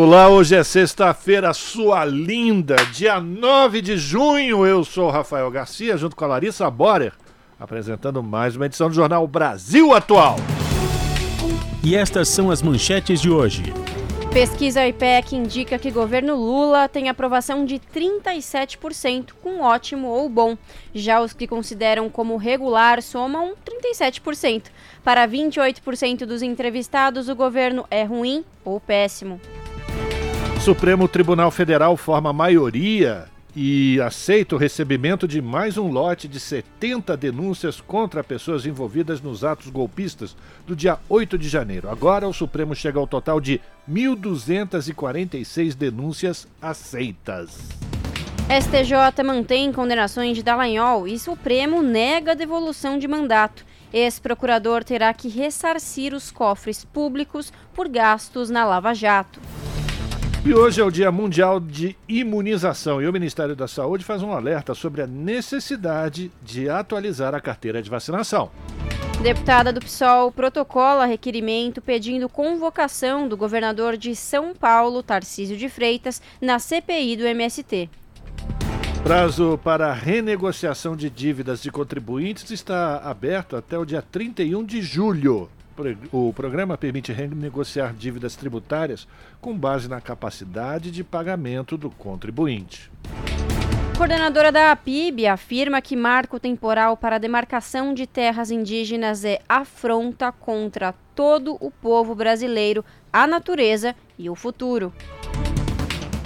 Olá, hoje é sexta-feira, sua linda, dia 9 de junho. Eu sou Rafael Garcia, junto com a Larissa Borer, apresentando mais uma edição do Jornal Brasil Atual. E estas são as manchetes de hoje. Pesquisa IPEC indica que governo Lula tem aprovação de 37%, com ótimo ou bom. Já os que consideram como regular somam 37%. Para 28% dos entrevistados, o governo é ruim ou péssimo. Supremo Tribunal Federal forma maioria e aceita o recebimento de mais um lote de 70 denúncias contra pessoas envolvidas nos atos golpistas do dia 8 de janeiro. Agora o Supremo chega ao total de 1.246 denúncias aceitas. STJ mantém condenações de Dallagnol e Supremo nega devolução de mandato. Ex-procurador terá que ressarcir os cofres públicos por gastos na Lava Jato. E hoje é o Dia Mundial de Imunização e o Ministério da Saúde faz um alerta sobre a necessidade de atualizar a carteira de vacinação. Deputada do PSOL protocola requerimento pedindo convocação do governador de São Paulo, Tarcísio de Freitas, na CPI do MST. Prazo para renegociação de dívidas de contribuintes está aberto até o dia 31 de julho. O programa permite renegociar dívidas tributárias com base na capacidade de pagamento do contribuinte. Coordenadora da APIB afirma que marco temporal para a demarcação de terras indígenas é afronta contra todo o povo brasileiro, a natureza e o futuro.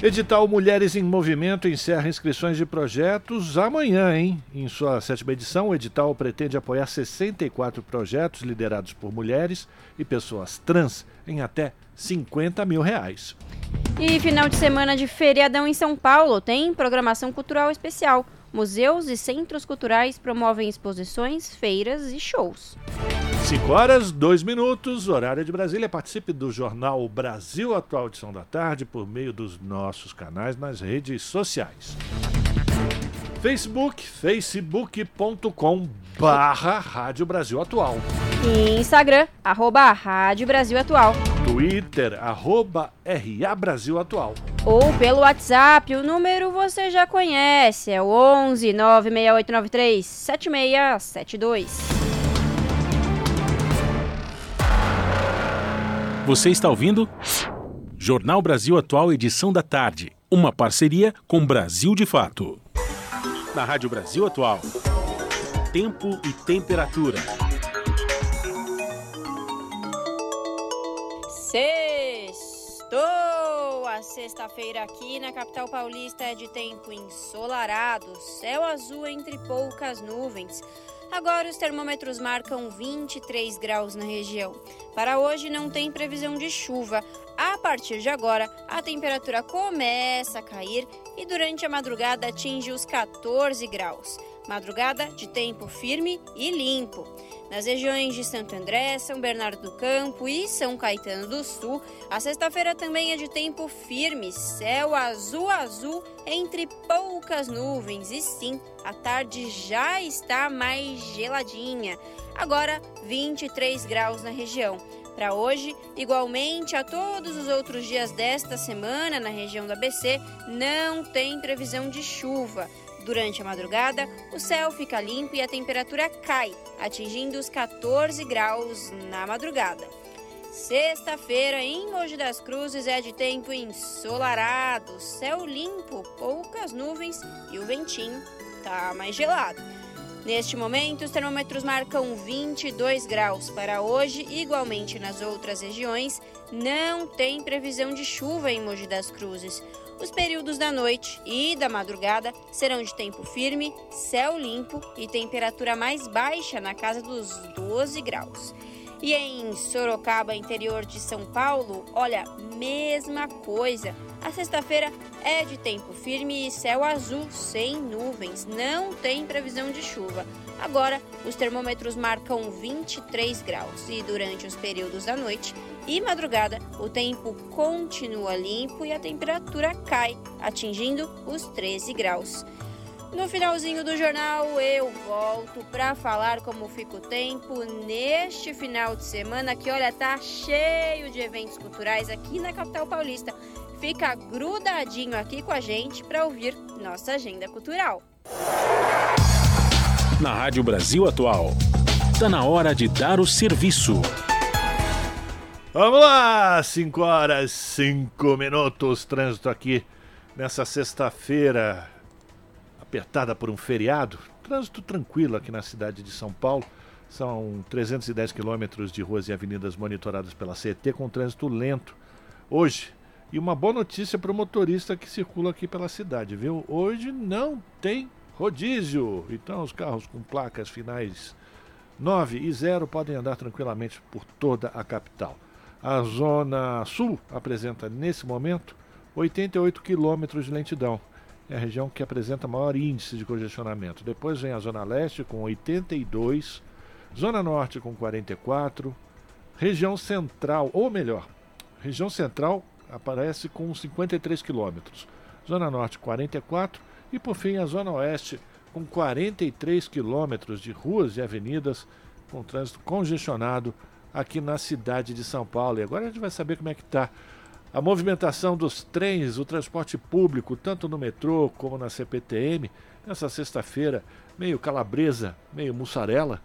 Edital Mulheres em Movimento encerra inscrições de projetos amanhã, hein? Em sua sétima edição, o edital pretende apoiar 64 projetos liderados por mulheres e pessoas trans em até 50 mil reais. E final de semana de feriadão em São Paulo tem programação cultural especial. Museus e centros culturais promovem exposições, feiras e shows. 5 horas, 2 minutos, horário de Brasília. Participe do jornal Brasil Atual Edição da Tarde por meio dos nossos canais nas redes sociais. Facebook, facebook.com barra Rádio Brasil Atual. Instagram, arroba Rádio Brasil Atual. Twitter, arroba RA Brasil Atual. Ou pelo WhatsApp, o número você já conhece, é o 11 96893 7672. Você está ouvindo? Jornal Brasil Atual, edição da tarde. Uma parceria com Brasil de Fato. Na Rádio Brasil Atual. Tempo e temperatura. Sextou! A sexta-feira aqui na capital paulista é de tempo ensolarado, céu azul entre poucas nuvens. Agora os termômetros marcam 23 graus na região. Para hoje não tem previsão de chuva. A partir de agora, a temperatura começa a cair e durante a madrugada atinge os 14 graus. Madrugada de tempo firme e limpo. Nas regiões de Santo André, São Bernardo do Campo e São Caetano do Sul, a sexta-feira também é de tempo firme, céu azul azul entre poucas nuvens e sim, a tarde já está mais geladinha. Agora 23 graus na região. Para hoje, igualmente a todos os outros dias desta semana na região do ABC, não tem previsão de chuva. Durante a madrugada, o céu fica limpo e a temperatura cai, atingindo os 14 graus na madrugada. Sexta-feira em Mogi das Cruzes é de tempo ensolarado, céu limpo, poucas nuvens e o ventinho tá mais gelado. Neste momento, os termômetros marcam 22 graus. Para hoje, igualmente nas outras regiões, não tem previsão de chuva em Mogi das Cruzes. Os períodos da noite e da madrugada serão de tempo firme, céu limpo e temperatura mais baixa na casa dos 12 graus. E em Sorocaba, interior de São Paulo, olha, mesma coisa. A sexta-feira é de tempo firme e céu azul, sem nuvens. Não tem previsão de chuva. Agora, os termômetros marcam 23 graus e durante os períodos da noite e madrugada, o tempo continua limpo e a temperatura cai, atingindo os 13 graus. No finalzinho do jornal, eu volto para falar como fica o tempo neste final de semana que, olha, tá cheio de eventos culturais aqui na capital paulista. Fica grudadinho aqui com a gente para ouvir nossa agenda cultural. Na Rádio Brasil Atual, está na hora de dar o serviço. Vamos lá, 5 horas, 5 minutos, trânsito aqui nessa sexta-feira, apertada por um feriado. Trânsito tranquilo aqui na cidade de São Paulo. São 310 quilômetros de ruas e avenidas monitoradas pela CET com trânsito lento hoje. E uma boa notícia para o motorista que circula aqui pela cidade, viu? Hoje não tem rodízio. Então os carros com placas finais 9 e 0 podem andar tranquilamente por toda a capital. A Zona Sul apresenta nesse momento 88 quilômetros de lentidão é a região que apresenta maior índice de congestionamento. Depois vem a Zona Leste com 82, Zona Norte com 44, região Central, ou melhor, região Central aparece com 53 quilômetros, Zona Norte 44 e por fim a Zona Oeste com 43 quilômetros de ruas e avenidas com trânsito congestionado aqui na cidade de São Paulo. E agora a gente vai saber como é que está a movimentação dos trens, o transporte público, tanto no metrô como na CPTM, nessa sexta-feira, meio calabresa, meio mussarela,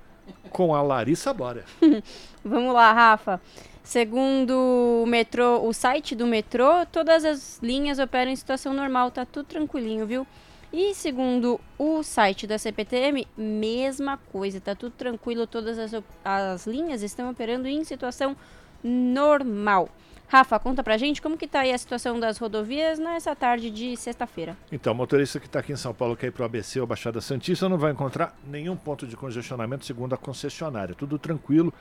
com a Larissa Bora. Vamos lá, Rafa. Segundo o metrô, o site do metrô, todas as linhas operam em situação normal, tá tudo tranquilinho, viu? E segundo o site da CPTM, mesma coisa, tá tudo tranquilo, todas as, as linhas estão operando em situação normal. Rafa, conta pra gente como que tá aí a situação das rodovias nessa tarde de sexta-feira. Então, o motorista que está aqui em São Paulo quer ir para o ABC ou Baixada Santista não vai encontrar nenhum ponto de congestionamento segundo a concessionária. Tudo tranquilo.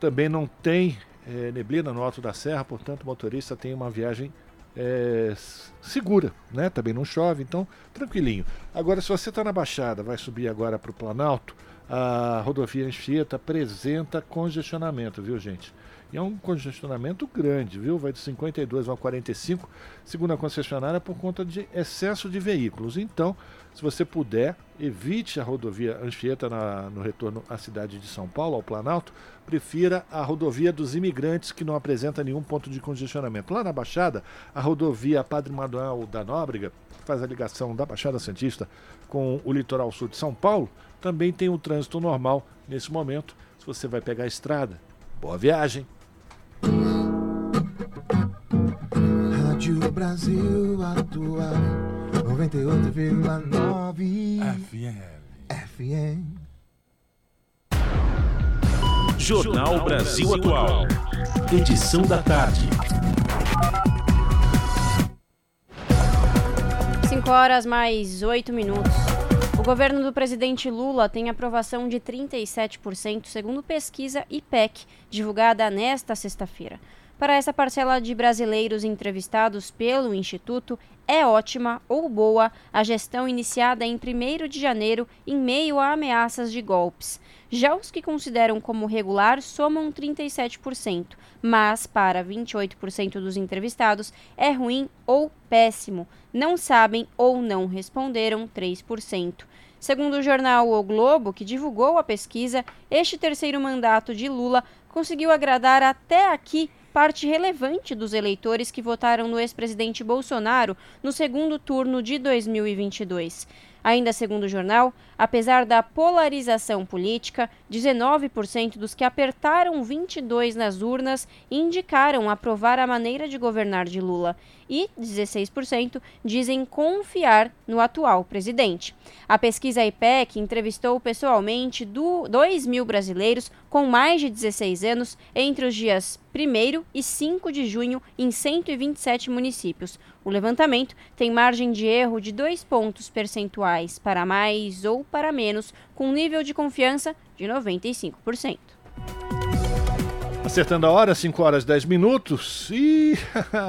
Também não tem é, neblina no alto da serra, portanto o motorista tem uma viagem é, segura, né? Também não chove, então tranquilinho. Agora, se você está na Baixada, vai subir agora para o Planalto, a rodovia Anchieta apresenta congestionamento, viu gente? E é um congestionamento grande, viu? Vai de 52 a 45, segundo a concessionária, por conta de excesso de veículos. Então, se você puder, evite a rodovia Anchieta na, no retorno à cidade de São Paulo, ao Planalto. Prefira a rodovia dos imigrantes, que não apresenta nenhum ponto de congestionamento. Lá na Baixada, a rodovia Padre Manuel da Nóbrega, que faz a ligação da Baixada Santista com o litoral sul de São Paulo, também tem o um trânsito normal nesse momento. Se você vai pegar a estrada, boa viagem! Rádio Brasil Atual 98,9 FM. FM. Jornal Brasil Atual. Edição da tarde. 5 horas mais 8 minutos. O governo do presidente Lula tem aprovação de 37%, segundo pesquisa IPEC, divulgada nesta sexta-feira. Para essa parcela de brasileiros entrevistados pelo Instituto, é ótima ou boa a gestão iniciada em 1 de janeiro em meio a ameaças de golpes. Já os que consideram como regular somam 37%, mas para 28% dos entrevistados é ruim ou péssimo. Não sabem ou não responderam 3%. Segundo o jornal O Globo, que divulgou a pesquisa, este terceiro mandato de Lula conseguiu agradar até aqui parte relevante dos eleitores que votaram no ex-presidente Bolsonaro no segundo turno de 2022. Ainda segundo o jornal, apesar da polarização política, 19% dos que apertaram 22 nas urnas indicaram aprovar a maneira de governar de Lula e 16% dizem confiar no atual presidente. A pesquisa IPEC entrevistou pessoalmente 2 mil brasileiros com mais de 16 anos entre os dias 1 e 5 de junho em 127 municípios. O levantamento tem margem de erro de dois pontos percentuais para mais ou para menos, com nível de confiança de 95%. Acertando a hora, 5 horas 10 minutos. E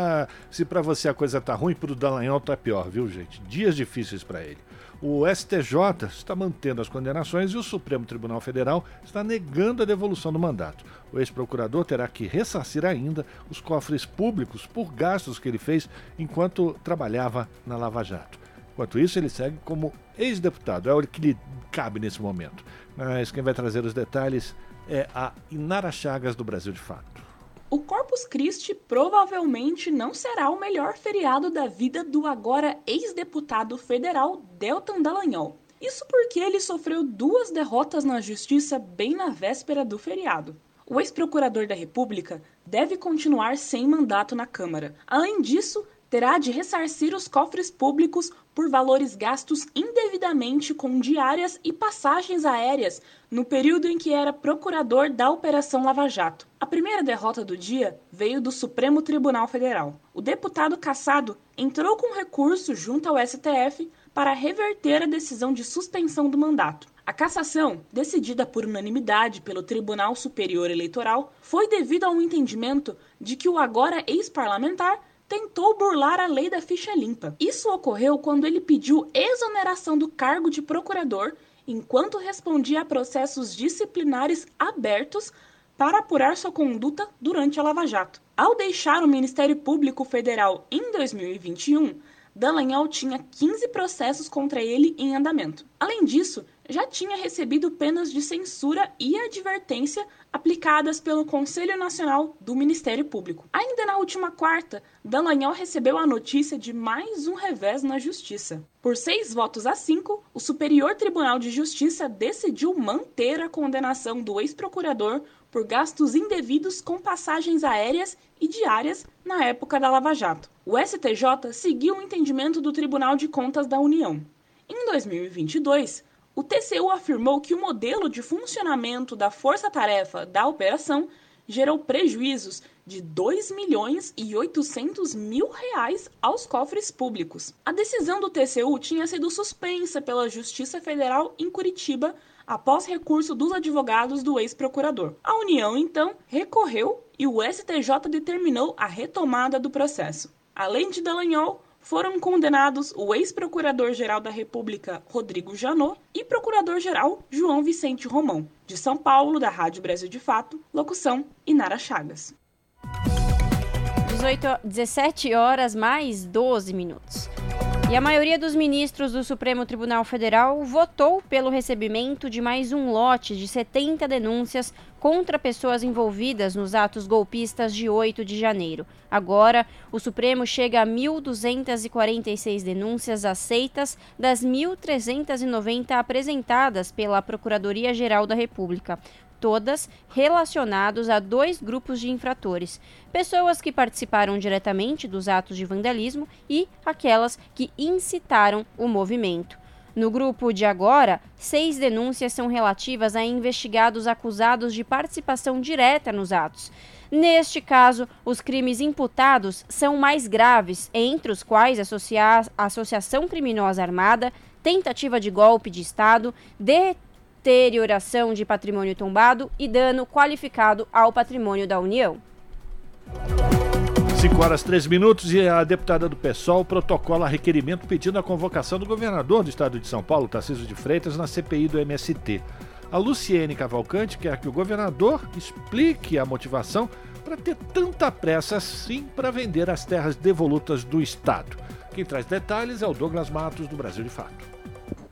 se para você a coisa tá ruim, pro Dallagnol tá pior, viu, gente? Dias difíceis para ele. O STJ está mantendo as condenações e o Supremo Tribunal Federal está negando a devolução do mandato. O ex-procurador terá que ressarcir ainda os cofres públicos por gastos que ele fez enquanto trabalhava na Lava Jato. Enquanto isso, ele segue como ex-deputado. É o que lhe cabe nesse momento. Mas quem vai trazer os detalhes é a Inara Chagas do Brasil de Fato. O Corpus Christi provavelmente não será o melhor feriado da vida do agora ex-deputado federal Deltan Dallagnol. Isso porque ele sofreu duas derrotas na justiça bem na véspera do feriado. O ex-procurador da República deve continuar sem mandato na Câmara. Além disso, terá de ressarcir os cofres públicos por valores gastos indevidamente com diárias e passagens aéreas no período em que era procurador da Operação Lava Jato. A primeira derrota do dia veio do Supremo Tribunal Federal. O deputado cassado entrou com recurso junto ao STF para reverter a decisão de suspensão do mandato. A cassação, decidida por unanimidade pelo Tribunal Superior Eleitoral, foi devido a um entendimento de que o agora ex-parlamentar tentou burlar a lei da ficha limpa. Isso ocorreu quando ele pediu exoneração do cargo de procurador enquanto respondia a processos disciplinares abertos para apurar sua conduta durante a Lava Jato. Ao deixar o Ministério Público Federal em 2021, Dallagnol tinha 15 processos contra ele em andamento. Além disso, já tinha recebido penas de censura e advertência aplicadas pelo Conselho Nacional do Ministério Público. Ainda na última quarta, Dallagnol recebeu a notícia de mais um revés na Justiça. Por seis votos a cinco, o Superior Tribunal de Justiça decidiu manter a condenação do ex-procurador por gastos indevidos com passagens aéreas e diárias na época da Lava Jato. O STJ seguiu o entendimento do Tribunal de Contas da União. Em 2022, o TCU afirmou que o modelo de funcionamento da força-tarefa da operação gerou prejuízos de 2 milhões e 800 mil reais aos cofres públicos. A decisão do TCU tinha sido suspensa pela Justiça Federal em Curitiba após recurso dos advogados do ex-procurador. A União, então, recorreu e o STJ determinou a retomada do processo. Além de Dallagnol, foram condenados o ex-procurador-geral da República, Rodrigo Janot, e procurador-geral João Vicente Romão. De São Paulo, da Rádio Brasil de Fato, locução Inara Chagas. 18, 17 horas mais 12 minutos. E a maioria dos ministros do Supremo Tribunal Federal votou pelo recebimento de mais um lote de 70 denúncias contra pessoas envolvidas nos atos golpistas de 8 de janeiro. Agora, o Supremo chega a 1.246 denúncias aceitas das 1.390 apresentadas pela Procuradoria-Geral da República todas relacionados a dois grupos de infratores: pessoas que participaram diretamente dos atos de vandalismo e aquelas que incitaram o movimento. No grupo de agora, seis denúncias são relativas a investigados acusados de participação direta nos atos. Neste caso, os crimes imputados são mais graves, entre os quais associar, associação criminosa armada, tentativa de golpe de Estado, deterioração de patrimônio tombado e dano qualificado ao patrimônio da União. 5 horas 3 minutos e a deputada do PSOL protocola requerimento pedindo a convocação do governador do estado de São Paulo, Tarcísio de Freitas, na CPI do MST. A Luciene Cavalcante quer que o governador explique a motivação para ter tanta pressa assim para vender as terras devolutas do estado. Quem traz detalhes é o Douglas Matos, do Brasil de Fato.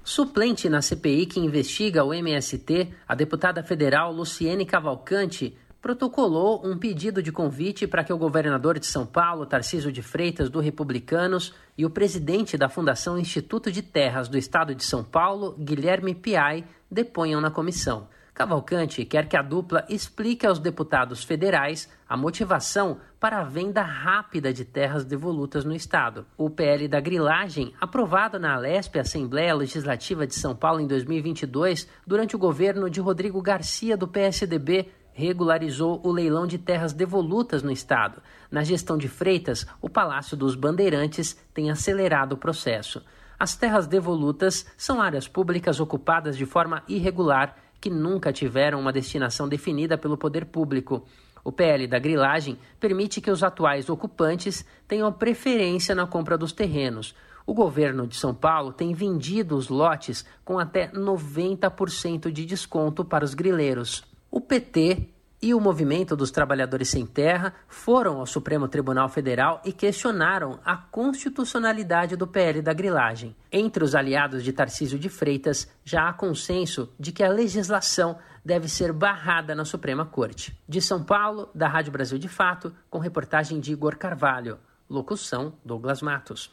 Suplente na CPI que investiga o MST, a deputada federal Luciene Cavalcante protocolou um pedido de convite para que o governador de São Paulo, Tarcísio de Freitas, do Republicanos, e o presidente da Fundação Instituto de Terras do Estado de São Paulo, Guilherme Piai, deponham na comissão. Cavalcante quer que a dupla explique aos deputados federais a motivação para a venda rápida de terras devolutas no Estado. O PL da grilagem, aprovado na Alesp Assembleia Legislativa de São Paulo em 2022, durante o governo de Rodrigo Garcia, do PSDB, regularizou o leilão de terras devolutas no estado. Na gestão de Freitas, o Palácio dos Bandeirantes tem acelerado o processo. As terras devolutas são áreas públicas ocupadas de forma irregular que nunca tiveram uma destinação definida pelo poder público. O PL da grilagem permite que os atuais ocupantes tenham preferência na compra dos terrenos. O governo de São Paulo tem vendido os lotes com até 90% de desconto para os grileiros. O PT e o Movimento dos Trabalhadores Sem Terra foram ao Supremo Tribunal Federal e questionaram a constitucionalidade do PL da grilagem. Entre os aliados de Tarcísio de Freitas, já há consenso de que a legislação deve ser barrada na Suprema Corte. De São Paulo, da Rádio Brasil de Fato, com reportagem de Igor Carvalho. Locução: Douglas Matos.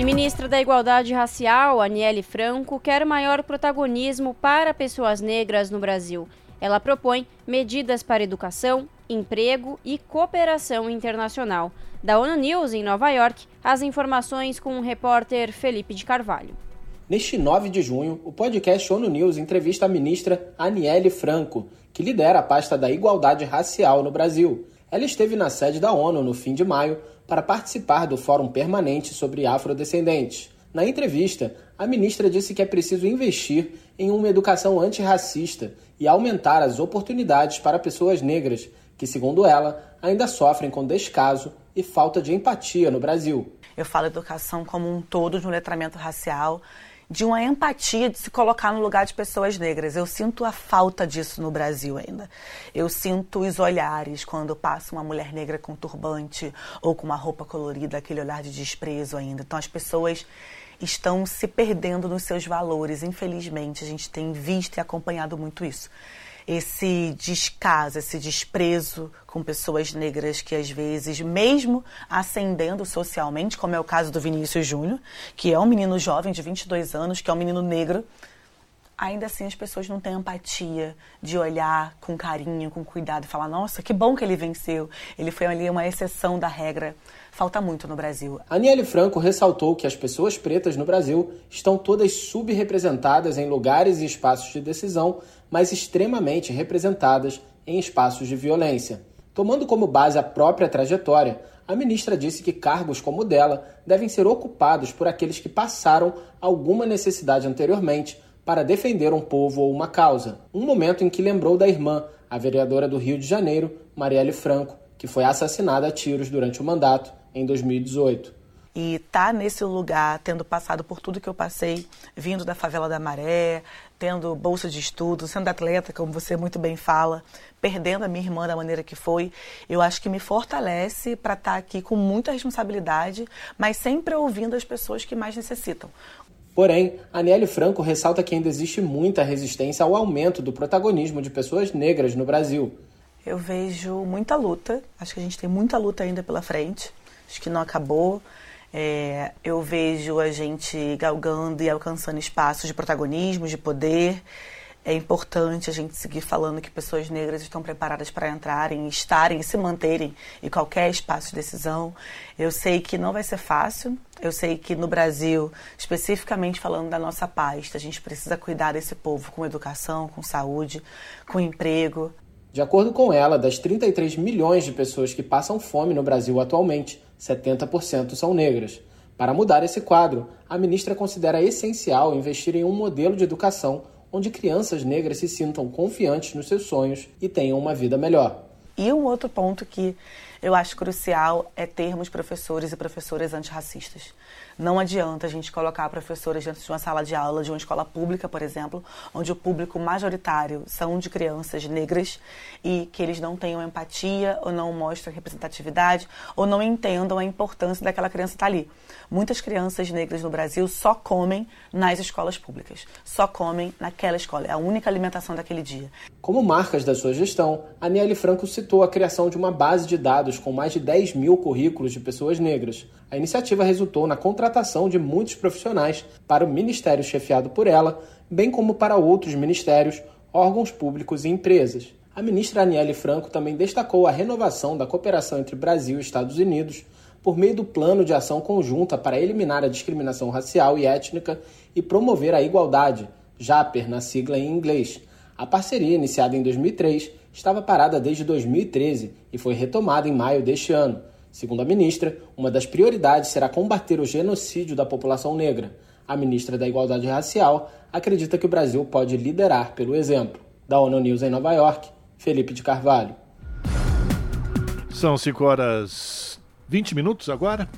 E ministra da Igualdade Racial, Aniele Franco, quer maior protagonismo para pessoas negras no Brasil. Ela propõe medidas para educação, emprego e cooperação internacional. Da ONU News, em Nova York, as informações com o repórter Felipe de Carvalho. Neste 9 de junho, o podcast ONU News entrevista a ministra Aniele Franco, que lidera a pasta da igualdade racial no Brasil. Ela esteve na sede da ONU no fim de maio para participar do Fórum Permanente sobre Afrodescendentes. Na entrevista, a ministra disse que é preciso investir em uma educação antirracista e aumentar as oportunidades para pessoas negras, que, segundo ela, ainda sofrem com descaso e falta de empatia no Brasil. Eu falo educação como um todo, de um letramento racial, de uma empatia de se colocar no lugar de pessoas negras. Eu sinto a falta disso no Brasil ainda. Eu sinto os olhares quando passa uma mulher negra com turbante ou com uma roupa colorida, aquele olhar de desprezo ainda. Então as pessoas estão se perdendo nos seus valores. Infelizmente, a gente tem visto e acompanhado muito isso. Esse descaso, esse desprezo com pessoas negras que às vezes, mesmo ascendendo socialmente, como é o caso do Vinícius Júnior, que é um menino jovem de 22 anos, que é um menino negro, ainda assim as pessoas não têm empatia de olhar com carinho, com cuidado e falar: nossa, que bom que ele venceu. Ele foi ali uma exceção da regra. Falta muito no Brasil. Aniele Franco ressaltou que as pessoas pretas no Brasil estão todas subrepresentadas em lugares e espaços de decisão, mas extremamente representadas em espaços de violência. Tomando como base a própria trajetória, a ministra disse que cargos como o dela devem ser ocupados por aqueles que passaram alguma necessidade anteriormente para defender um povo ou uma causa. Um momento em que lembrou da irmã, a vereadora do Rio de Janeiro, Marielle Franco, que foi assassinada a tiros durante o mandato em 2018. E tá nesse lugar, tendo passado por tudo que eu passei, vindo da favela da Maré, tendo bolsa de estudo, sendo atleta, como você muito bem fala, perdendo a minha irmã da maneira que foi, eu acho que me fortalece para estar tá aqui com muita responsabilidade, mas sempre ouvindo as pessoas que mais necessitam. Porém, Aniele Franco ressalta que ainda existe muita resistência ao aumento do protagonismo de pessoas negras no Brasil. Eu vejo muita luta, acho que a gente tem muita luta ainda pela frente, acho que não acabou. É, eu vejo a gente galgando e alcançando espaços de protagonismo, de poder. É importante a gente seguir falando que pessoas negras estão preparadas para entrarem, estarem e se manterem em qualquer espaço de decisão. Eu sei que não vai ser fácil. Eu sei que no Brasil, especificamente falando da nossa pasta, a gente precisa cuidar desse povo com educação, com saúde, com emprego. De acordo com ela, das 33 milhões de pessoas que passam fome no Brasil atualmente, 70% são negras. Para mudar esse quadro, a ministra considera essencial investir em um modelo de educação onde crianças negras se sintam confiantes nos seus sonhos e tenham uma vida melhor. E um outro ponto que eu acho crucial é termos professores e professoras antirracistas. Não adianta a gente colocar professores dentro de uma sala de aula de uma escola pública, por exemplo, onde o público majoritário são de crianças negras e que eles não tenham empatia ou não mostrem representatividade ou não entendam a importância daquela criança estar ali. Muitas crianças negras no Brasil só comem nas escolas públicas, só comem naquela escola, é a única alimentação daquele dia. Como marcas da sua gestão, a Niele Franco citou a criação de uma base de dados com mais de 10 mil currículos de pessoas negras. A iniciativa resultou na contratação de muitos profissionais para o ministério chefiado por ela, bem como para outros ministérios, órgãos públicos e empresas. A ministra Aniele Franco também destacou a renovação da cooperação entre Brasil e Estados Unidos por meio do Plano de Ação Conjunta para eliminar a discriminação racial e étnica e promover a igualdade, JAPER na sigla em inglês. A parceria, iniciada em 2003, estava parada desde 2013 e foi retomada em maio deste ano. Segundo a ministra, uma das prioridades será combater o genocídio da população negra. A ministra da Igualdade Racial acredita que o Brasil pode liderar pelo exemplo. Da ONU News em Nova York, Felipe de Carvalho. São 5 horas 20 minutos agora.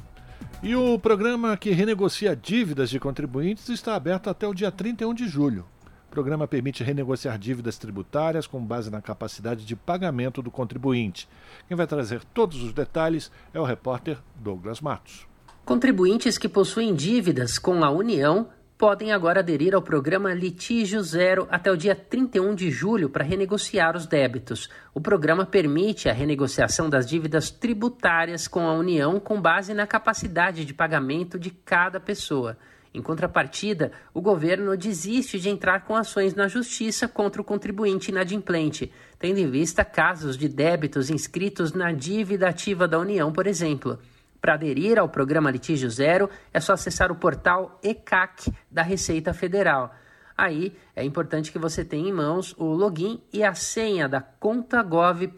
E o programa que renegocia dívidas de contribuintes está aberto até o dia 31 de julho. O programa permite renegociar dívidas tributárias com base na capacidade de pagamento do contribuinte. Quem vai trazer todos os detalhes é o repórter Douglas Matos. Contribuintes que possuem dívidas com a União podem agora aderir ao programa Litígio Zero até o dia 31 de julho para renegociar os débitos. O programa permite a renegociação das dívidas tributárias com a União com base na capacidade de pagamento de cada pessoa. Em contrapartida, o governo desiste de entrar com ações na justiça contra o contribuinte inadimplente, tendo em vista casos de débitos inscritos na dívida ativa da União, por exemplo. Para aderir ao programa Litígio Zero, é só acessar o portal ECAC da Receita Federal. Aí é importante que você tenha em mãos o login e a senha da contagov.br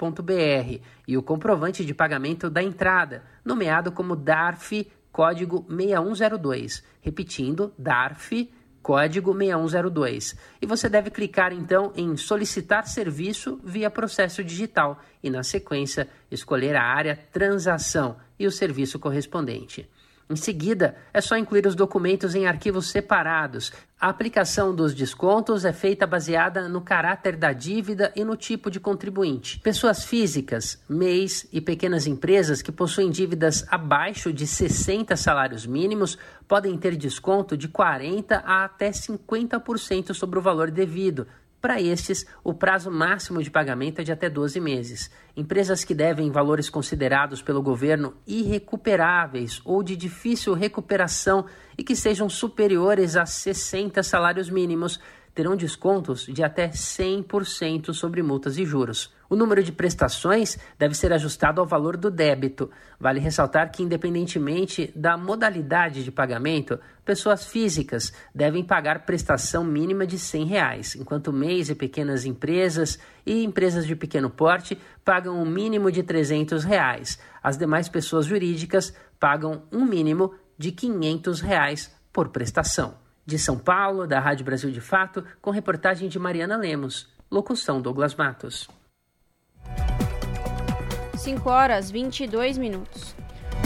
e o comprovante de pagamento da entrada, nomeado como DARF código 6102. Repetindo, DARF código 6102. E você deve clicar então em solicitar serviço via processo digital e na sequência escolher a área transação e o serviço correspondente. Em seguida, é só incluir os documentos em arquivos separados. A aplicação dos descontos é feita baseada no caráter da dívida e no tipo de contribuinte. Pessoas físicas, MEIs e pequenas empresas que possuem dívidas abaixo de 60 salários mínimos podem ter desconto de 40% a até 50% sobre o valor devido, para estes, o prazo máximo de pagamento é de até 12 meses. Empresas que devem valores considerados pelo governo irrecuperáveis ou de difícil recuperação e que sejam superiores a 60 salários mínimos terão descontos de até 100% sobre multas e juros. O número de prestações deve ser ajustado ao valor do débito. Vale ressaltar que, independentemente da modalidade de pagamento, pessoas físicas devem pagar prestação mínima de 100 reais, enquanto MEIs e pequenas empresas e empresas de pequeno porte pagam um mínimo de 300 reais. As demais pessoas jurídicas pagam um mínimo de 500 reais por prestação. De São Paulo, da Rádio Brasil de Fato, com reportagem de Mariana Lemos. Locução Douglas Matos. 5 horas 22 minutos.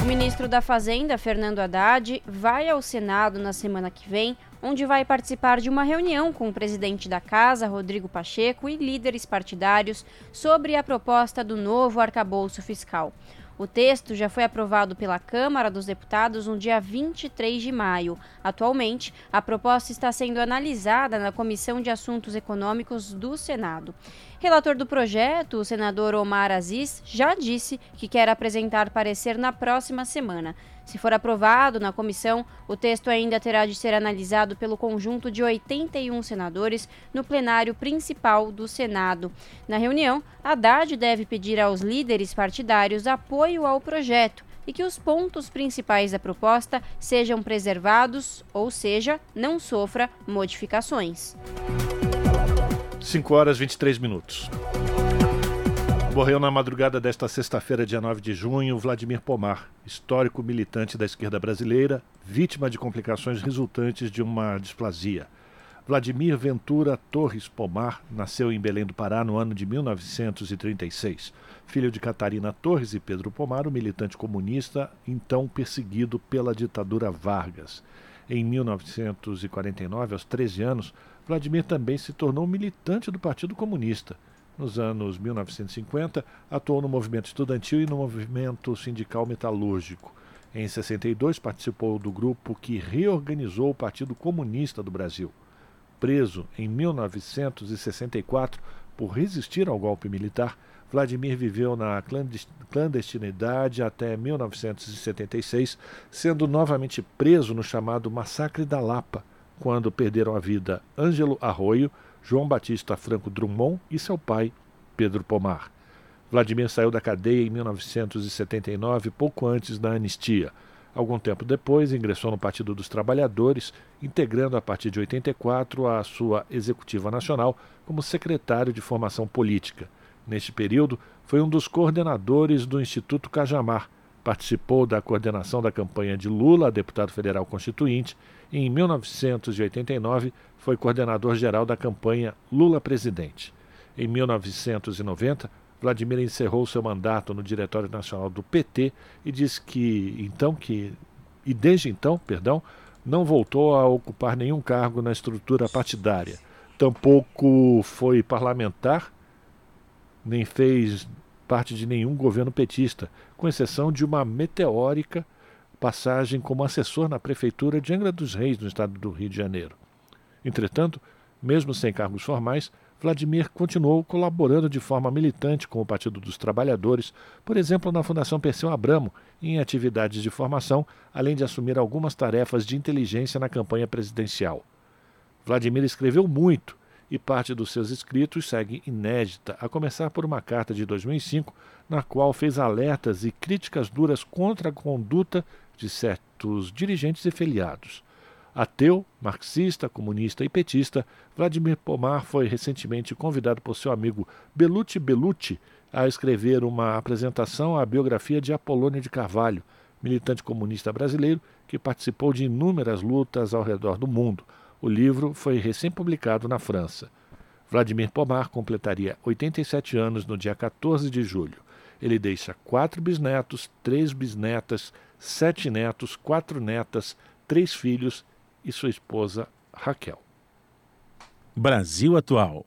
O ministro da Fazenda, Fernando Haddad, vai ao Senado na semana que vem, onde vai participar de uma reunião com o presidente da Casa, Rodrigo Pacheco, e líderes partidários sobre a proposta do novo arcabouço fiscal. O texto já foi aprovado pela Câmara dos Deputados no dia 23 de maio. Atualmente, a proposta está sendo analisada na Comissão de Assuntos Econômicos do Senado. Relator do projeto, o senador Omar Aziz, já disse que quer apresentar parecer na próxima semana. Se for aprovado na comissão, o texto ainda terá de ser analisado pelo conjunto de 81 senadores no plenário principal do Senado. Na reunião, Haddad deve pedir aos líderes partidários apoio ao projeto e que os pontos principais da proposta sejam preservados, ou seja, não sofra modificações. 5 horas 23 minutos. Morreu na madrugada desta sexta-feira, dia 9 de junho, Vladimir Pomar, histórico militante da esquerda brasileira, vítima de complicações resultantes de uma displasia. Vladimir Ventura Torres Pomar nasceu em Belém do Pará no ano de 1936. Filho de Catarina Torres e Pedro Pomar, o militante comunista, então perseguido pela ditadura Vargas. Em 1949, aos 13 anos, Vladimir também se tornou militante do Partido Comunista nos anos 1950, atuou no movimento estudantil e no movimento sindical metalúrgico. Em 62, participou do grupo que reorganizou o Partido Comunista do Brasil. Preso em 1964 por resistir ao golpe militar, Vladimir viveu na clandestinidade até 1976, sendo novamente preso no chamado Massacre da Lapa, quando perderam a vida Ângelo Arroio, João Batista Franco Drummond e seu pai, Pedro Pomar. Vladimir saiu da cadeia em 1979, pouco antes da anistia. Algum tempo depois, ingressou no Partido dos Trabalhadores, integrando a partir de 84 a sua executiva nacional como secretário de formação política. Neste período, foi um dos coordenadores do Instituto Cajamar. Participou da coordenação da campanha de Lula a deputado federal constituinte em 1989, foi coordenador geral da campanha Lula Presidente. Em 1990, Vladimir encerrou seu mandato no Diretório Nacional do PT e disse que então que e desde então, perdão, não voltou a ocupar nenhum cargo na estrutura partidária. Tampouco foi parlamentar, nem fez parte de nenhum governo petista, com exceção de uma meteórica passagem como assessor na prefeitura de Angra dos Reis, no estado do Rio de Janeiro. Entretanto, mesmo sem cargos formais, Vladimir continuou colaborando de forma militante com o Partido dos Trabalhadores, por exemplo, na Fundação Perseu Abramo, em atividades de formação, além de assumir algumas tarefas de inteligência na campanha presidencial. Vladimir escreveu muito e parte dos seus escritos segue inédita, a começar por uma carta de 2005, na qual fez alertas e críticas duras contra a conduta de certos dirigentes e filiados. Ateu, marxista, comunista e petista, Vladimir Pomar foi recentemente convidado por seu amigo Belucci Belucci a escrever uma apresentação à biografia de Apolônio de Carvalho, militante comunista brasileiro que participou de inúmeras lutas ao redor do mundo. O livro foi recém-publicado na França. Vladimir Pomar completaria 87 anos no dia 14 de julho. Ele deixa quatro bisnetos, três bisnetas, sete netos, quatro netas, três filhos e sua esposa Raquel. Brasil Atual.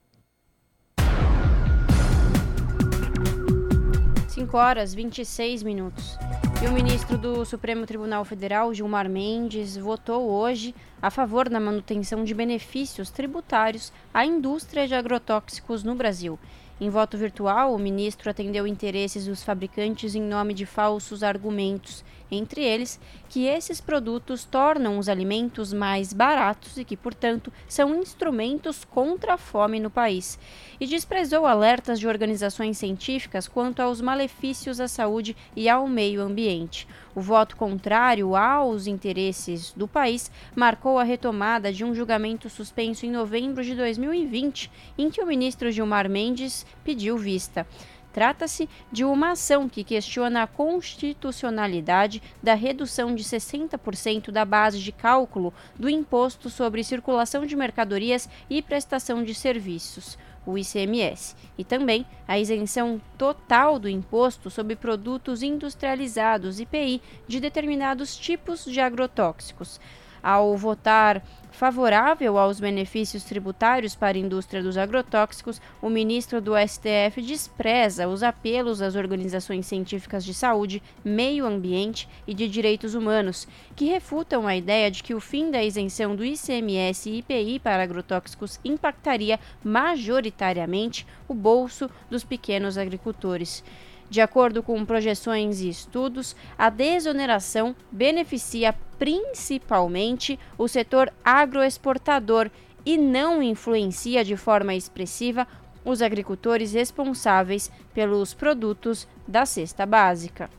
5 horas 26 minutos. E o ministro do Supremo Tribunal Federal, Gilmar Mendes, votou hoje a favor da manutenção de benefícios tributários à indústria de agrotóxicos no Brasil. Em voto virtual, o ministro atendeu interesses dos fabricantes em nome de falsos argumentos entre eles que esses produtos tornam os alimentos mais baratos e que, portanto, são instrumentos contra a fome no país, e desprezou alertas de organizações científicas quanto aos malefícios à saúde e ao meio ambiente. O voto contrário aos interesses do país marcou a retomada de um julgamento suspenso em novembro de 2020, em que o ministro Gilmar Mendes pediu vista. Trata-se de uma ação que questiona a constitucionalidade da redução de 60% da base de cálculo do Imposto sobre Circulação de Mercadorias e Prestação de Serviços, o ICMS, e também a isenção total do imposto sobre produtos industrializados IPI de determinados tipos de agrotóxicos. Ao votar favorável aos benefícios tributários para a indústria dos agrotóxicos, o ministro do STF despreza os apelos às organizações científicas de saúde, meio ambiente e de direitos humanos, que refutam a ideia de que o fim da isenção do ICMS e IPI para agrotóxicos impactaria majoritariamente o bolso dos pequenos agricultores. De acordo com projeções e estudos, a desoneração beneficia principalmente o setor agroexportador e não influencia de forma expressiva os agricultores responsáveis pelos produtos da cesta básica.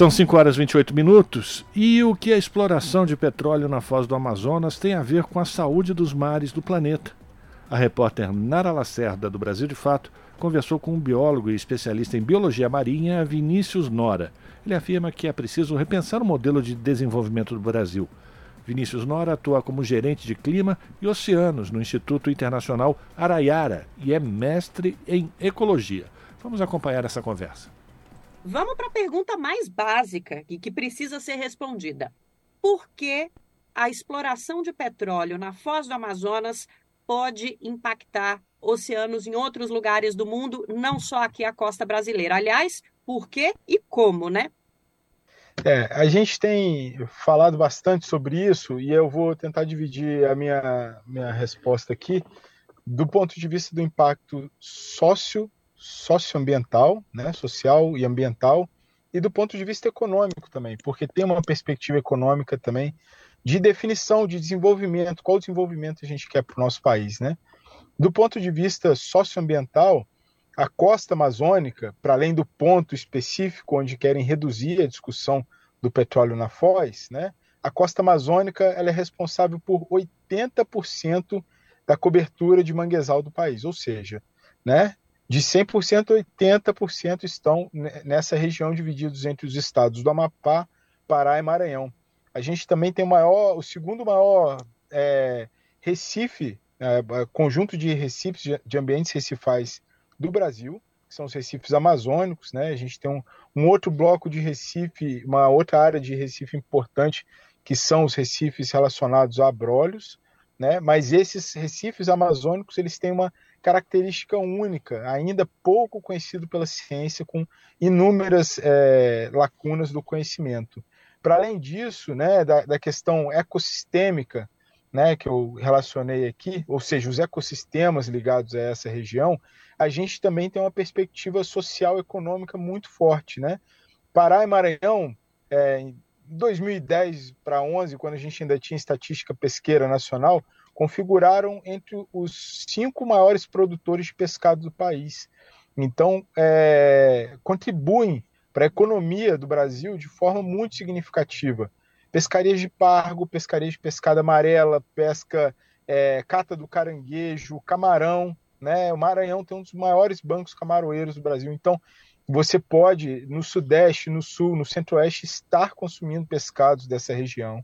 São 5 horas e 28 minutos. E o que a exploração de petróleo na foz do Amazonas tem a ver com a saúde dos mares do planeta? A repórter Nara Lacerda, do Brasil de Fato, conversou com um biólogo e especialista em biologia marinha, Vinícius Nora. Ele afirma que é preciso repensar o modelo de desenvolvimento do Brasil. Vinícius Nora atua como gerente de clima e oceanos no Instituto Internacional Araiara e é mestre em ecologia. Vamos acompanhar essa conversa. Vamos para a pergunta mais básica e que precisa ser respondida. Por que a exploração de petróleo na foz do Amazonas pode impactar oceanos em outros lugares do mundo, não só aqui a costa brasileira? Aliás, por quê e como, né? É, a gente tem falado bastante sobre isso e eu vou tentar dividir a minha, minha resposta aqui do ponto de vista do impacto sócio socioambiental, né, social e ambiental, e do ponto de vista econômico também, porque tem uma perspectiva econômica também de definição de desenvolvimento, qual desenvolvimento a gente quer para o nosso país, né? Do ponto de vista socioambiental, a costa amazônica, para além do ponto específico onde querem reduzir a discussão do petróleo na foz, né? A costa amazônica ela é responsável por 80% da cobertura de manguezal do país, ou seja, né? De 100%, 80% estão nessa região divididos entre os estados do Amapá, Pará e Maranhão. a gente também tem o maior, o segundo maior é, recife, é, conjunto de recifes, de ambientes recifais do Brasil, que são os recifes amazônicos, né? A gente tem um, um outro bloco de recife, uma outra área de recife importante, que são os recifes relacionados a abrolhos, né? Mas esses recifes amazônicos, eles têm uma característica única, ainda pouco conhecido pela ciência, com inúmeras é, lacunas do conhecimento. Para além disso, né, da, da questão ecossistêmica, né, que eu relacionei aqui, ou seja, os ecossistemas ligados a essa região, a gente também tem uma perspectiva social econômica muito forte. Né? Pará e Maranhão, é, em 2010 para 11, quando a gente ainda tinha estatística pesqueira nacional, configuraram entre os cinco maiores produtores de pescado do país. Então, é, contribuem para a economia do Brasil de forma muito significativa. Pescarias de pargo, pescarias de pescada amarela, pesca é, cata do caranguejo, camarão. Né? O Maranhão tem um dos maiores bancos camaroeiros do Brasil. Então, você pode, no Sudeste, no Sul, no Centro-Oeste, estar consumindo pescados dessa região.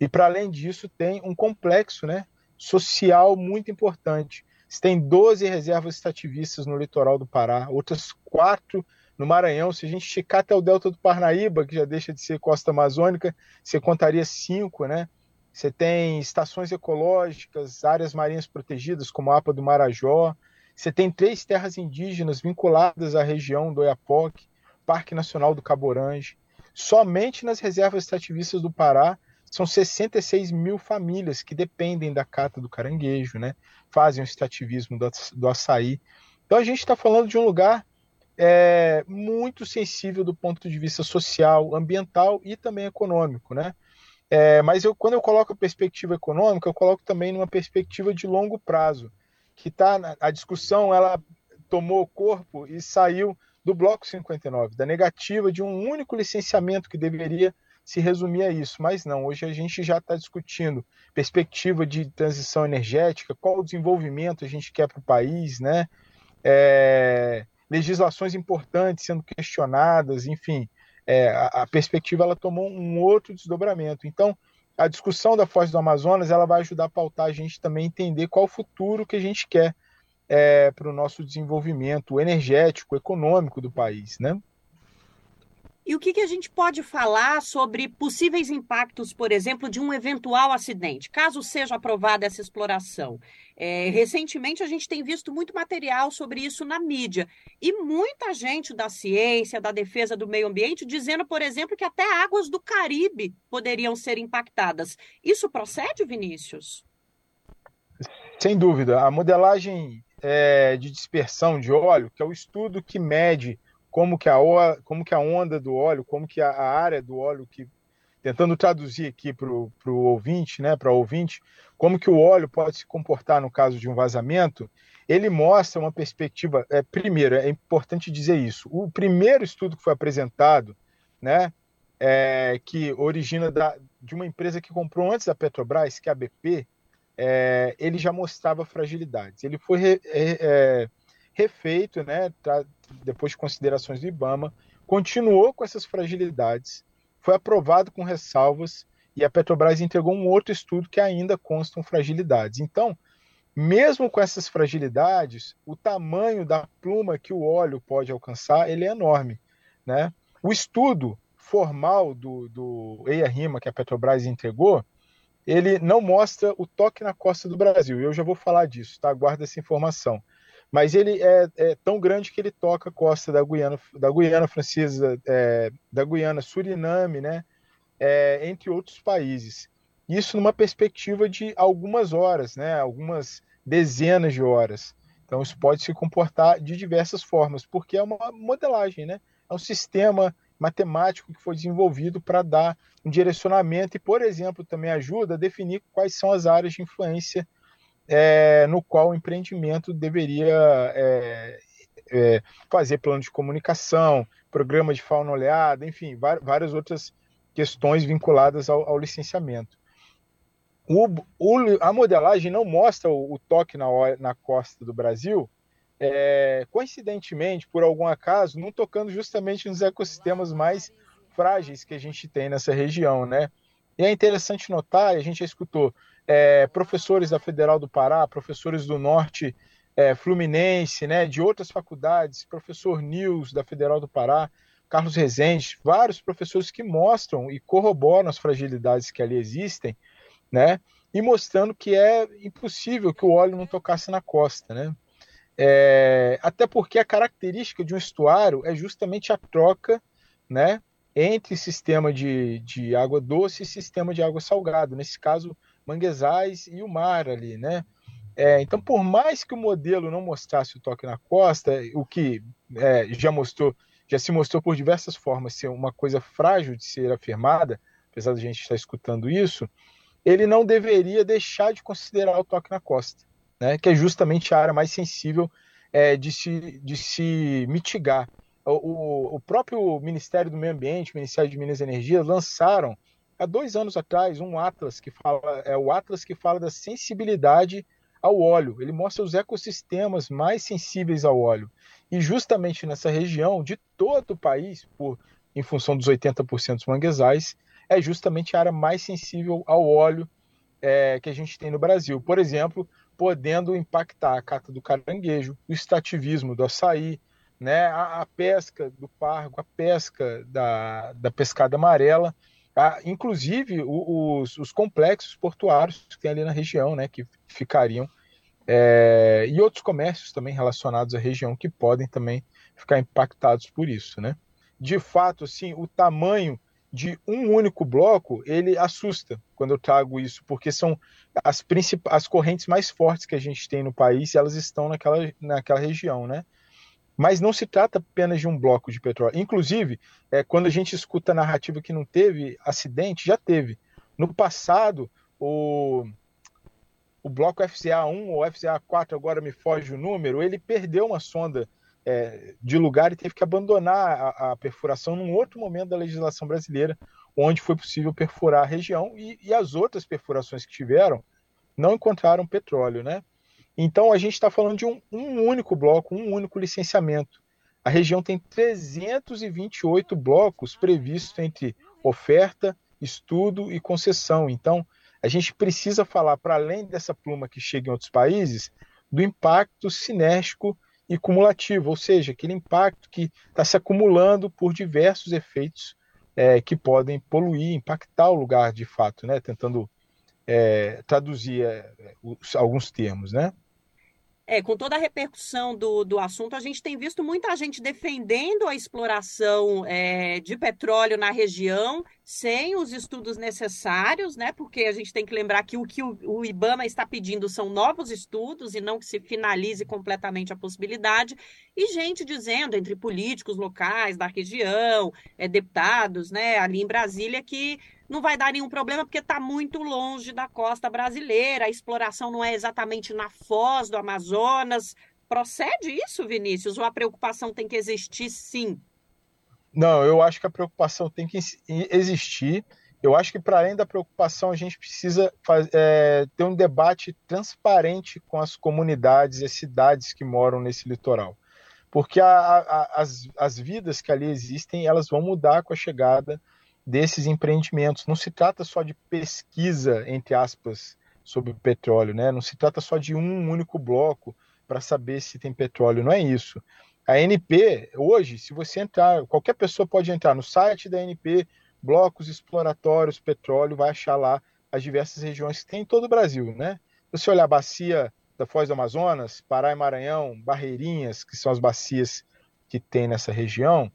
E, para além disso, tem um complexo né, social muito importante. Você tem 12 reservas extrativistas no litoral do Pará, outras quatro no Maranhão, se a gente esticar até o delta do Parnaíba, que já deixa de ser costa amazônica, você contaria cinco, né? Você tem estações ecológicas, áreas marinhas protegidas, como a APA do Marajó. Você tem três terras indígenas vinculadas à região do Oiapoque, Parque Nacional do Caborange. Somente nas reservas extrativistas do Pará são 66 mil famílias que dependem da cata do caranguejo, né? fazem o extrativismo do, do açaí. Então a gente está falando de um lugar é, muito sensível do ponto de vista social, ambiental e também econômico, né? É, mas eu, quando eu coloco a perspectiva econômica, eu coloco também numa perspectiva de longo prazo, que tá a discussão ela tomou corpo e saiu do bloco 59, da negativa de um único licenciamento que deveria se resumir a isso, mas não. Hoje a gente já está discutindo perspectiva de transição energética, qual o desenvolvimento a gente quer para o país, né? É, legislações importantes sendo questionadas, enfim, é, a, a, perspectiva ela tomou um outro desdobramento. Então, a discussão da Foz do Amazonas ela vai ajudar a pautar a gente também entender qual o futuro que a gente quer é, para o nosso desenvolvimento energético, econômico do país, né? E o que, que a gente pode falar sobre possíveis impactos, por exemplo, de um eventual acidente, caso seja aprovada essa exploração? É, recentemente, a gente tem visto muito material sobre isso na mídia. E muita gente da ciência, da defesa do meio ambiente, dizendo, por exemplo, que até águas do Caribe poderiam ser impactadas. Isso procede, Vinícius? Sem dúvida. A modelagem é, de dispersão de óleo, que é o estudo que mede como que a, como que a onda do óleo, como que a, a área do óleo que tentando traduzir aqui para o ouvinte, né, para ouvinte, como que o óleo pode se comportar no caso de um vazamento, ele mostra uma perspectiva. É, primeiro, é importante dizer isso. O primeiro estudo que foi apresentado, né, é, que origina da, de uma empresa que comprou antes da Petrobras, que é a BP, é, ele já mostrava fragilidades. Ele foi é, refeito, né, depois de considerações do IBAMA, continuou com essas fragilidades, foi aprovado com ressalvas e a Petrobras entregou um outro estudo que ainda constam fragilidades. Então, mesmo com essas fragilidades, o tamanho da pluma que o óleo pode alcançar ele é enorme. Né? O estudo formal do, do EIA-RIMA que a Petrobras entregou, ele não mostra o toque na costa do Brasil. Eu já vou falar disso, tá? Guarda essa informação mas ele é, é, tão grande que ele toca a costa da Guiana, da Guiana Francesa, é, da Guiana Suriname, né, é, entre outros países. Isso numa perspectiva de algumas horas, né, algumas dezenas de horas. Então isso pode se comportar de diversas formas, porque é uma modelagem, né? É um sistema matemático que foi desenvolvido para dar um direcionamento e, por exemplo, também ajuda a definir quais são as áreas de influência é, no qual o empreendimento deveria é, é, fazer plano de comunicação, programa de fauna oleada, enfim, várias outras questões vinculadas ao, ao licenciamento. O, o, a modelagem não mostra o, o toque na, na, costa do Brasil, é, coincidentemente, por algum acaso, não tocando justamente nos ecossistemas mais frágeis que a gente tem nessa região, né? E é interessante notar, a gente já escutou, é, professores da Federal do Pará, professores do Norte é, Fluminense, né, de outras faculdades, professor Nils da Federal do Pará, Carlos Rezende, vários professores que mostram e corroboram as fragilidades que ali existem, né, e mostrando que é impossível que o óleo não tocasse na costa, né. É, até porque a característica de um estuário é justamente a troca, né, entre sistema de, de água doce e sistema de água salgada. Nesse caso, manguezais e o mar ali, né? É, então, por mais que o modelo não mostrasse o toque na costa, o que é, já mostrou, já se mostrou por diversas formas ser uma coisa frágil de ser afirmada, apesar de a gente estar escutando isso, ele não deveria deixar de considerar o toque na costa, né? Que é justamente a área mais sensível é, de, se, de se mitigar. O, o próprio Ministério do Meio Ambiente, o Ministério de Minas e Energia, lançaram há dois anos atrás um atlas que fala é o atlas que fala da sensibilidade ao óleo. Ele mostra os ecossistemas mais sensíveis ao óleo. E justamente nessa região de todo o país, por em função dos 80% dos manguezais, é justamente a área mais sensível ao óleo é, que a gente tem no Brasil. Por exemplo, podendo impactar a cata do caranguejo, o extrativismo do açaí, né, a, a pesca do pargo, a pesca da, da pescada amarela, a, inclusive os, os, complexos portuários que tem ali na região, né, que ficariam, é, e outros comércios também relacionados à região que podem também ficar impactados por isso, né. De fato, assim, o tamanho de um único bloco, ele assusta quando eu trago isso, porque são as principais correntes mais fortes que a gente tem no país, elas estão naquela, naquela região, né? Mas não se trata apenas de um bloco de petróleo. Inclusive, é, quando a gente escuta a narrativa que não teve acidente, já teve. No passado, o, o bloco FCA1 ou FCA4, agora me foge o número, ele perdeu uma sonda é, de lugar e teve que abandonar a, a, perfuração num outro momento da legislação brasileira, onde foi possível perfurar a região e, e as outras perfurações que tiveram não encontraram petróleo, né? Então a gente está falando de um, um, único bloco, um único licenciamento. A região tem 328 blocos previstos entre oferta, estudo e concessão. Então a gente precisa falar, para além dessa pluma que chega em outros países, do impacto sinérgico e cumulativo, ou seja, aquele impacto que está se acumulando por diversos efeitos é, que podem poluir, impactar o lugar de fato, né? tentando é, traduzir é, alguns termos. Né? É, com toda a repercussão do, do assunto, a gente tem visto muita gente defendendo a exploração é, de petróleo na região sem os estudos necessários, né? Porque a gente tem que lembrar que o que o, o IBAMA está pedindo são novos estudos e não que se finalize completamente a possibilidade. E gente dizendo, entre políticos locais da região, é, deputados, né, ali em Brasília, que não vai dar nenhum problema porque está muito longe da costa brasileira, a exploração não é exatamente na foz do Amazonas. Procede isso, Vinícius? Ou a preocupação tem que existir sim? Não, eu acho que a preocupação tem que existir. Eu acho que, para além da preocupação, a gente precisa é, ter um debate transparente com as comunidades e as cidades que moram nesse litoral. Porque a, a, as, as vidas que ali existem, elas vão mudar com a chegada desses empreendimentos. Não se trata só de pesquisa, entre aspas, sobre petróleo, né? Não se trata só de um único bloco para saber se tem petróleo, não é isso. A NP, hoje, se você entrar, qualquer pessoa pode entrar no site da NP, blocos exploratórios, petróleo, vai achar lá as diversas regiões que tem em todo o Brasil, né? Se você olhar a bacia da Foz do Amazonas, Pará e Maranhão, Barreirinhas, que são as bacias que tem nessa região,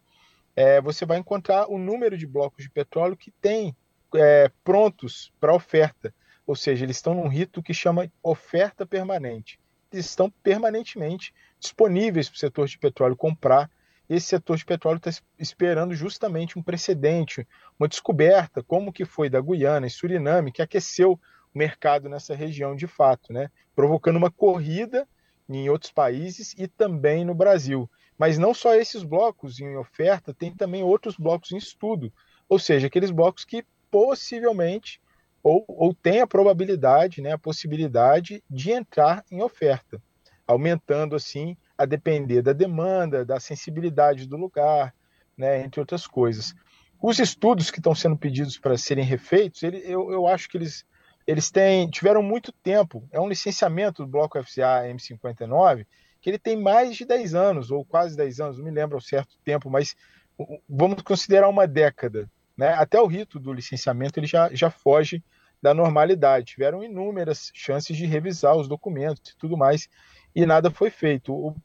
é, você vai encontrar o número de blocos de petróleo que tem é, prontos para oferta. Ou seja, eles estão num rito que chama oferta permanente. Eles estão permanentemente disponíveis para o setor de petróleo comprar. Esse setor de petróleo está esperando justamente um precedente, uma descoberta, como que foi da Guiana e Suriname, que aqueceu o mercado nessa região de fato, né? provocando uma corrida em outros países e também no Brasil. Mas não só esses blocos em oferta, tem também outros blocos em estudo, ou seja, aqueles blocos que possivelmente ou, ou tem a probabilidade, né, a possibilidade de entrar em oferta, aumentando assim a depender da demanda, da sensibilidade do lugar, né, entre outras coisas. os estudos que estão sendo pedidos para serem refeitos, ele, eu, eu acho que eles, eles têm, tiveram muito tempo. É um licenciamento do bloco FCA M59 que ele tem mais de 10 anos, ou quase 10 anos, não me lembro ao certo tempo, mas vamos considerar uma década. Né? Até o rito do licenciamento ele já, já foge da normalidade. Tiveram inúmeras chances de revisar os documentos e tudo mais, e nada foi feito. O,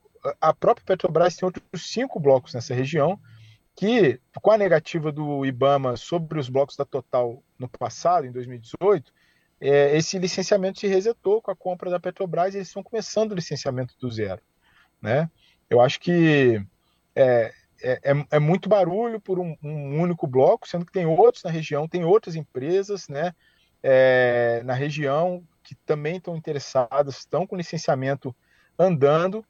a própria Petrobras tem outros cinco blocos nessa região, que, com a negativa do IBAMA sobre os blocos da Total no passado, em 2018, é, esse licenciamento se resetou com a compra da Petrobras e eles estão começando o licenciamento do zero. Né? Eu acho que é, é, é, é muito barulho por um, um, único bloco, sendo que tem outros na região, tem outras empresas né, é, na região que também estão interessadas, estão com licenciamento andando,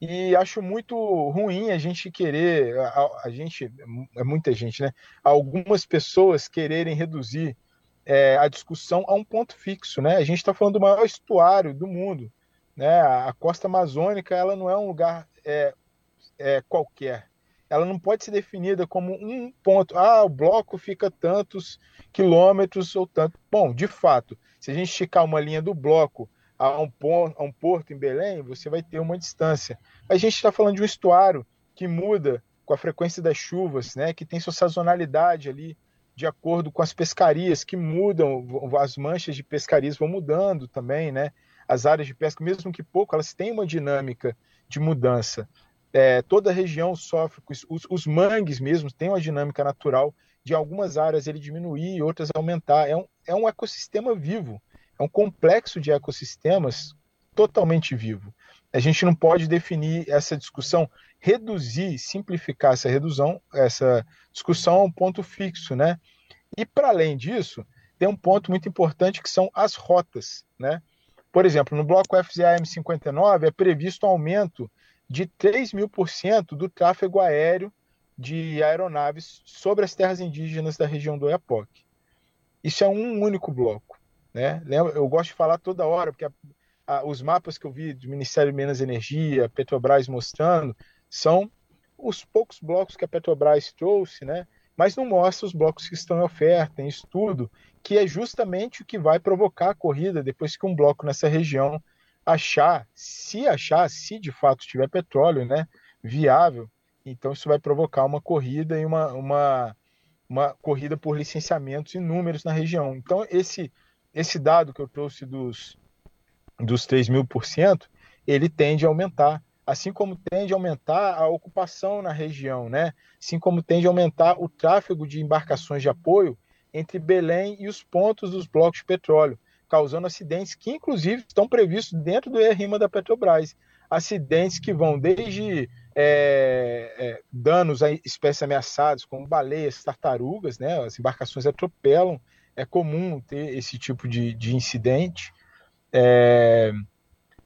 e acho muito ruim a gente querer, a, a gente, é muita gente, né? Algumas pessoas quererem reduzir é, a discussão a um ponto fixo, né? A gente está falando do maior estuário do mundo, né? A costa amazônica, ela não é um lugar é, é, qualquer. Ela não pode ser definida como um ponto. Ah, o bloco fica tantos quilômetros ou tanto. Bom, de fato, se a gente esticar uma linha do bloco a um, porto, a um porto em Belém, você vai ter uma distância. A gente está falando de um estuário que muda com a frequência das chuvas, né, que tem sua sazonalidade ali, de acordo com as pescarias que mudam, as manchas de pescarias vão mudando também, né? As áreas de pesca, mesmo que pouco, elas têm uma dinâmica de mudança. É, toda a região sofre, os, os mangues mesmo têm uma dinâmica natural de algumas áreas ele diminuir outras aumentar. É um, é um ecossistema vivo é um complexo de ecossistemas totalmente vivo. A gente não pode definir essa discussão, reduzir, simplificar essa redução, essa discussão a um ponto fixo, né? E para além disso, tem um ponto muito importante que são as rotas, né? Por exemplo, no bloco FZAM 59 é previsto um aumento de 3 mil por cento do tráfego aéreo de aeronaves sobre as terras indígenas da região do Oiapoque. Isso é um único bloco. Né? Eu gosto de falar toda hora, porque a, a, os mapas que eu vi do Ministério de Minas e Energia, Petrobras mostrando, são os poucos blocos que a Petrobras trouxe, né? mas não mostra os blocos que estão em oferta, em estudo, que é justamente o que vai provocar a corrida depois que um bloco nessa região achar, se achar, se de fato tiver petróleo né, viável, então isso vai provocar uma corrida e uma, uma, uma corrida por licenciamentos inúmeros na região. Então, esse esse dado que eu trouxe dos, dos 3 mil por cento, ele tende a aumentar, assim como tende a aumentar a ocupação na região, né? assim como tende a aumentar o tráfego de embarcações de apoio entre Belém e os pontos dos blocos de petróleo, causando acidentes que, inclusive, estão previstos dentro do ERIMA da Petrobras. Acidentes que vão desde é, é, danos a espécies ameaçadas, como baleias, tartarugas, né? as embarcações atropelam é comum ter esse tipo de, de incidente. É,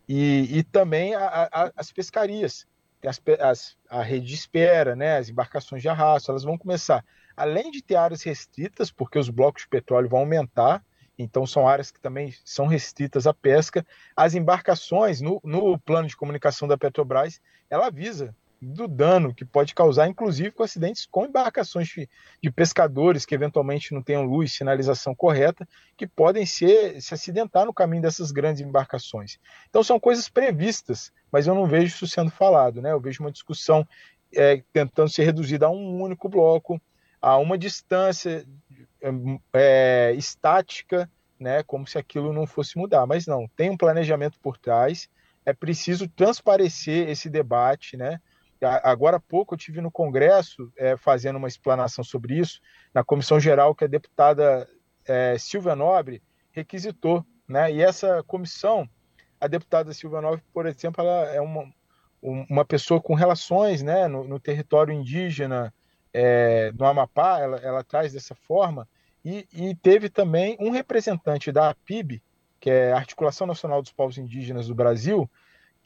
e, e, também a, a, as pescarias, as, as, a rede de espera, né, as embarcações de arrasto, elas vão começar, além de ter áreas restritas, porque os blocos de petróleo vão aumentar, então são áreas que também são restritas à pesca, as embarcações, no, no plano de comunicação da Petrobras, ela avisa do dano que pode causar, inclusive com acidentes com embarcações de, pescadores que eventualmente não tenham luz, sinalização correta, que podem ser, se acidentar no caminho dessas grandes embarcações. Então são coisas previstas, mas eu não vejo isso sendo falado, né? Eu vejo uma discussão é, tentando ser reduzida a um único bloco, a uma distância é, estática, né? Como se aquilo não fosse mudar, mas não, tem um planejamento por trás. É preciso transparecer esse debate, né? Agora há pouco eu tive no Congresso é, fazendo uma explanação sobre isso, na comissão geral que a deputada é, Silvia Nobre requisitou. Né? E essa comissão, a deputada Silvia Nobre, por exemplo, ela é uma, uma pessoa com relações né, no, no território indígena é, no Amapá, ela, ela traz dessa forma, e, e teve também um representante da APIB, que é a Articulação Nacional dos Povos Indígenas do Brasil,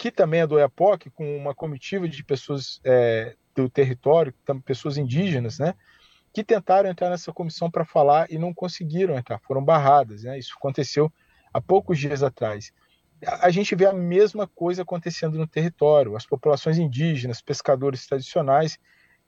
que também é do EAPOC, com uma comitiva de pessoas é, do território, pessoas indígenas, né, que tentaram entrar nessa comissão para falar e não conseguiram entrar, foram barradas. Né, isso aconteceu há poucos dias atrás. A gente vê a mesma coisa acontecendo no território. As populações indígenas, pescadores tradicionais,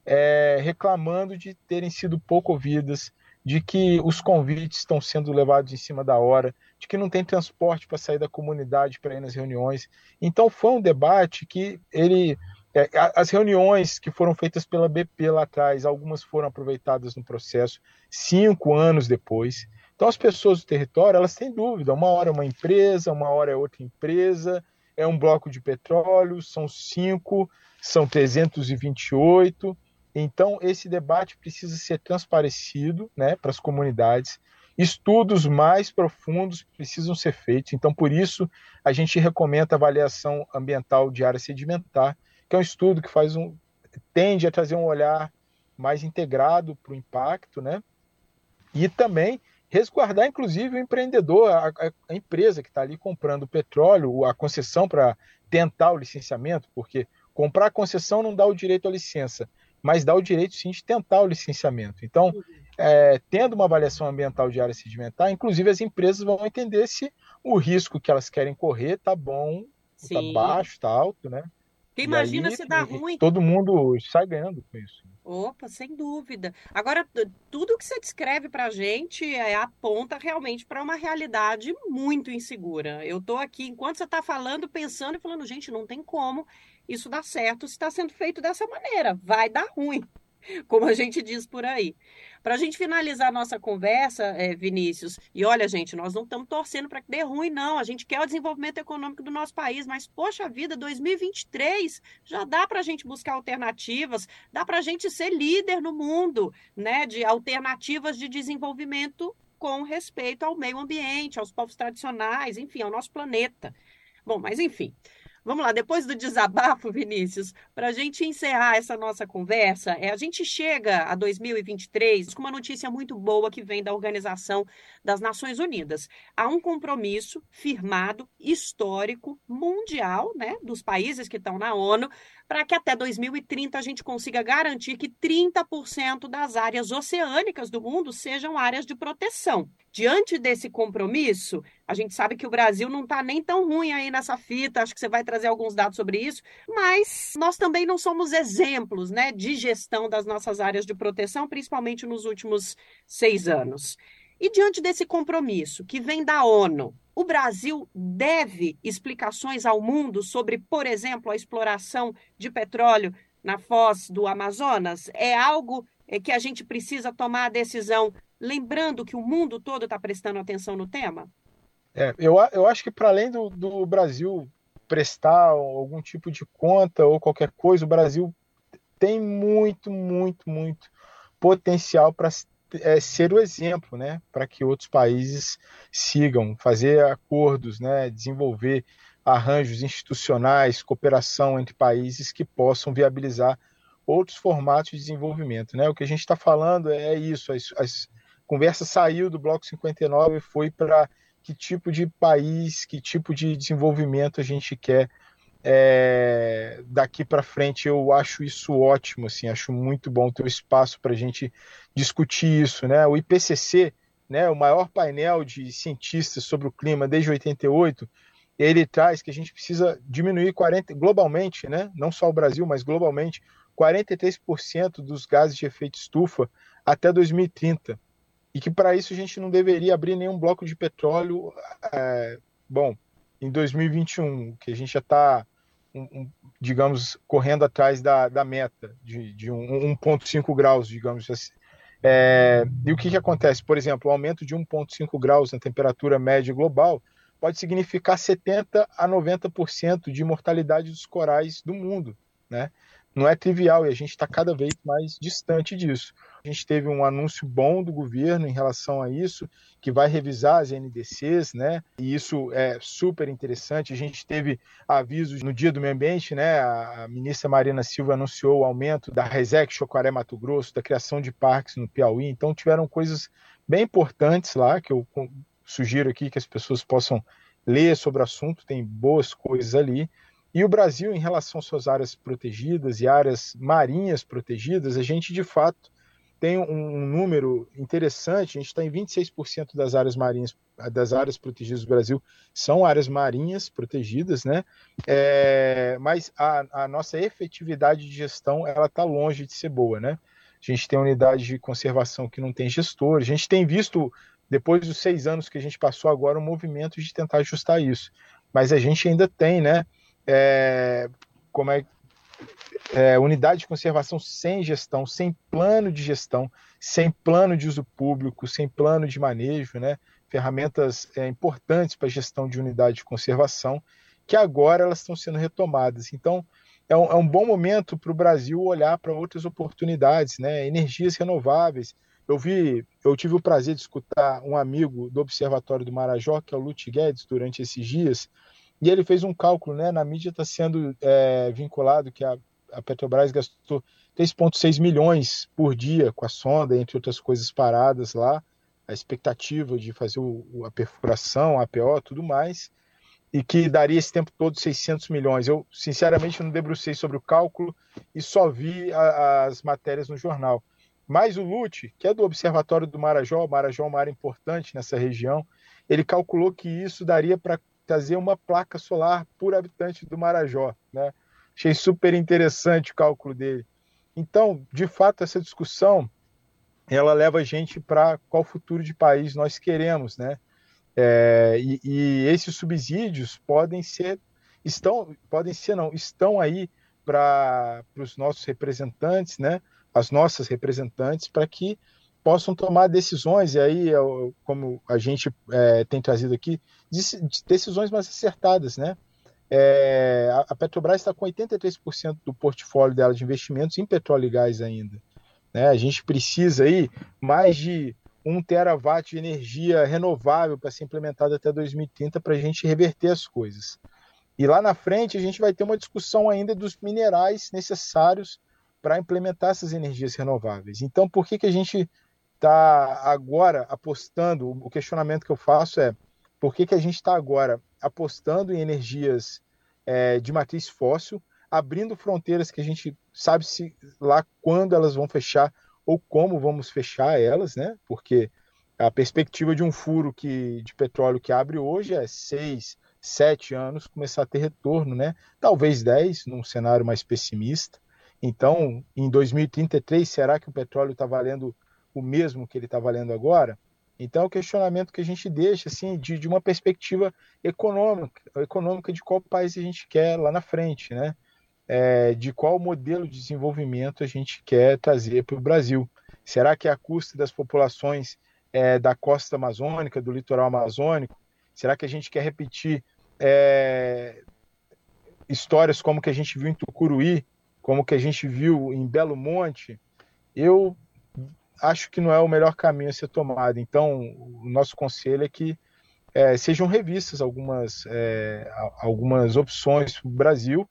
é, reclamando de terem sido pouco ouvidas, de que os convites estão sendo levados em cima da hora, de que não tem transporte para sair da comunidade para ir nas reuniões. Então foi um debate que ele é, as reuniões que foram feitas pela BP lá atrás, algumas foram aproveitadas no processo cinco anos depois. Então as pessoas do território elas têm dúvida. Uma hora é uma empresa, uma hora é outra empresa, é um bloco de petróleo, são cinco, são 328. Então, esse debate precisa ser transparecido né, para as comunidades. Estudos mais profundos precisam ser feitos. Então, por isso, a gente recomenda a avaliação ambiental de área sedimentar, que é um estudo que faz um, tende a trazer um olhar mais integrado para o impacto, né? E também resguardar, inclusive, o empreendedor, a, a, empresa que está ali comprando petróleo, a concessão para tentar o licenciamento, porque comprar a concessão não dá o direito à licença, mas dá o direito sim de tentar o licenciamento. Então, é, tendo uma avaliação ambiental de área sedimentar, inclusive as empresas vão entender se o risco que elas querem correr está bom, está baixo, está alto, né? Porque imagina aí, se dá ruim. Todo mundo sai ganhando com isso. Opa, sem dúvida. Agora, tudo que você descreve para a gente é, aponta realmente para uma realidade muito insegura. Eu estou aqui, enquanto você está falando, pensando e falando, gente, não tem como isso dar certo se está sendo feito dessa maneira. Vai dar ruim, como a gente diz por aí. Para a gente finalizar a nossa conversa, é, Vinícius, e olha, gente, nós não estamos torcendo para que dê ruim, não. A gente quer o desenvolvimento econômico do nosso país, mas, poxa vida, 2023 já dá para a gente buscar alternativas, dá para a gente ser líder no mundo, né, de alternativas de desenvolvimento com respeito ao meio ambiente, aos povos tradicionais, enfim, ao nosso planeta. Bom, mas enfim. Vamos lá, depois do desabafo, Vinícius, para a gente encerrar essa nossa conversa, é, a gente chega a 2023 com uma notícia muito boa que vem da Organização das Nações Unidas. Há um compromisso firmado, histórico, mundial, né, dos países que estão na ONU, para que até 2030 a gente consiga garantir que 30% das áreas oceânicas do mundo sejam áreas de proteção. Diante desse compromisso, a gente sabe que o Brasil não está nem tão ruim aí nessa fita, acho que você vai trazer alguns dados sobre isso, mas nós também não somos exemplos né, de gestão das nossas áreas de proteção, principalmente nos últimos seis anos. E diante desse compromisso que vem da ONU, o Brasil deve explicações ao mundo sobre, por exemplo, a exploração de petróleo na foz do Amazonas? É algo é, que a gente precisa tomar a decisão, lembrando que o mundo todo está prestando atenção no tema? É, eu, eu acho que para além do, do Brasil prestar algum tipo de conta ou qualquer coisa, o Brasil tem muito, muito, muito potencial para é, ser o exemplo, né, para que outros países sigam, fazer acordos, né, desenvolver arranjos institucionais, cooperação entre países que possam viabilizar outros formatos de desenvolvimento, né? O que a gente está falando é isso, as, as conversa saiu do bloco 59 e foi para que tipo de país, que tipo de desenvolvimento a gente quer é, daqui para frente eu acho isso ótimo, assim, acho muito bom ter o espaço para a gente discutir isso, né? O IPCC, né, o maior painel de cientistas sobre o clima desde 88, ele traz que a gente precisa diminuir 40 globalmente, né? Não só o Brasil, mas globalmente, 43% dos gases de efeito estufa até 2030 e que para isso a gente não deveria abrir nenhum bloco de petróleo, é, bom, em 2021, que a gente já está um, digamos, correndo atrás da, da meta de, de um, 1,5 graus, digamos assim. É, e o que, que acontece? Por exemplo, o aumento de 1,5 graus na temperatura média global pode significar 70 a 90% de mortalidade dos corais do mundo, né? não é trivial e a gente está cada vez mais distante disso. A gente teve um anúncio bom do governo em relação a isso, que vai revisar as NDCs, né? E isso é super interessante. A gente teve avisos no Dia do Meio Ambiente, né? A ministra Marina Silva anunciou o aumento da RESEC Chocaré Mato Grosso, da criação de parques no Piauí. Então tiveram coisas bem importantes lá que eu sugiro aqui que as pessoas possam ler sobre o assunto. Tem boas coisas ali. E o Brasil, em relação às suas áreas protegidas e áreas marinhas protegidas, a gente de fato tem um, número interessante, a gente está em 26% das áreas marinhas, das áreas protegidas do Brasil são áreas marinhas protegidas, né? É, mas a, a, nossa efetividade de gestão ela está longe de ser boa, né? A gente tem unidade de conservação que não tem gestor, a gente tem visto, depois dos seis anos que a gente passou agora, um movimento de tentar ajustar isso. Mas a gente ainda tem, né? É, como é é, unidade de conservação sem gestão, sem plano de gestão, sem plano de uso público, sem plano de manejo, né? ferramentas é, importantes para a gestão de unidade de conservação, que agora elas estão sendo retomadas. Então, é um, é um bom momento para o Brasil olhar para outras oportunidades, né? energias renováveis. Eu vi, eu tive o prazer de escutar um amigo do Observatório do Marajó, que é o Lute Guedes, durante esses dias, e ele fez um cálculo, né? Na mídia está sendo é, vinculado que a a Petrobras gastou 3,6 milhões por dia com a sonda, entre outras coisas paradas lá, a expectativa de fazer o, a perfuração, a APO, tudo mais, e que daria esse tempo todo 600 milhões. Eu, sinceramente, não debrucei sobre o cálculo e só vi a, as matérias no jornal. Mas o Lute, que é do Observatório do Marajó, Marajó é uma área importante nessa região, ele calculou que isso daria para trazer uma placa solar por habitante do Marajó, né? Achei super interessante o cálculo dele. Então, de fato, essa discussão ela leva a gente para qual futuro de país nós queremos, né? É, e, e, esses subsídios podem ser, estão, podem ser não, estão aí para os nossos representantes, né? As nossas representantes, para que possam tomar decisões, e aí, como a gente é, tem trazido aqui, decisões mais acertadas, né? É, a Petrobras está com 83% do portfólio dela de investimentos em petróleo e gás ainda. Né? A gente precisa aí mais de um terawatt de energia renovável para ser implementada até 2030 para a gente reverter as coisas. E lá na frente a gente vai ter uma discussão ainda dos minerais necessários para implementar essas energias renováveis. Então, por que, que a gente está agora apostando? O questionamento que eu faço é por que, que a gente está agora apostando em energias é, de matriz fóssil, abrindo fronteiras que a gente sabe se lá quando elas vão fechar ou como vamos fechar elas, né? Porque a perspectiva de um furo que, de petróleo que abre hoje é seis, sete anos começar a ter retorno, né? Talvez dez, num cenário mais pessimista. Então, em 2033, será que o petróleo está valendo o mesmo que ele está valendo agora? Então, é o questionamento que a gente deixa, assim, de, de uma perspectiva econômica, econômica de qual país a gente quer lá na frente, né? É, de qual modelo de desenvolvimento a gente quer trazer para o Brasil. Será que é a custa das populações é, da costa amazônica, do litoral amazônico? Será que a gente quer repetir é, histórias como que a gente viu em Tucuruí, como que a gente viu em Belo Monte? Eu acho que não é o melhor caminho a ser tomado. Então, o nosso conselho é que é, sejam revistas algumas, é, algumas opções para o Brasil,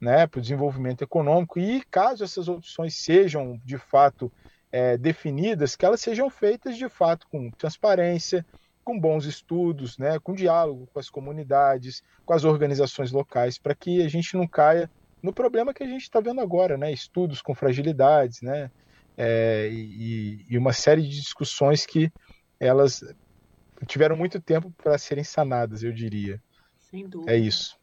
né, para o desenvolvimento econômico, e caso essas opções sejam de fato é, definidas, que elas sejam feitas de fato com transparência, com bons estudos, né, com diálogo com as comunidades, com as organizações locais, para que a gente não caia no problema que a gente está vendo agora, né, estudos com fragilidades, né, é, e, e, uma série de discussões que elas tiveram muito tempo para serem sanadas, eu diria. Sem dúvida. É isso.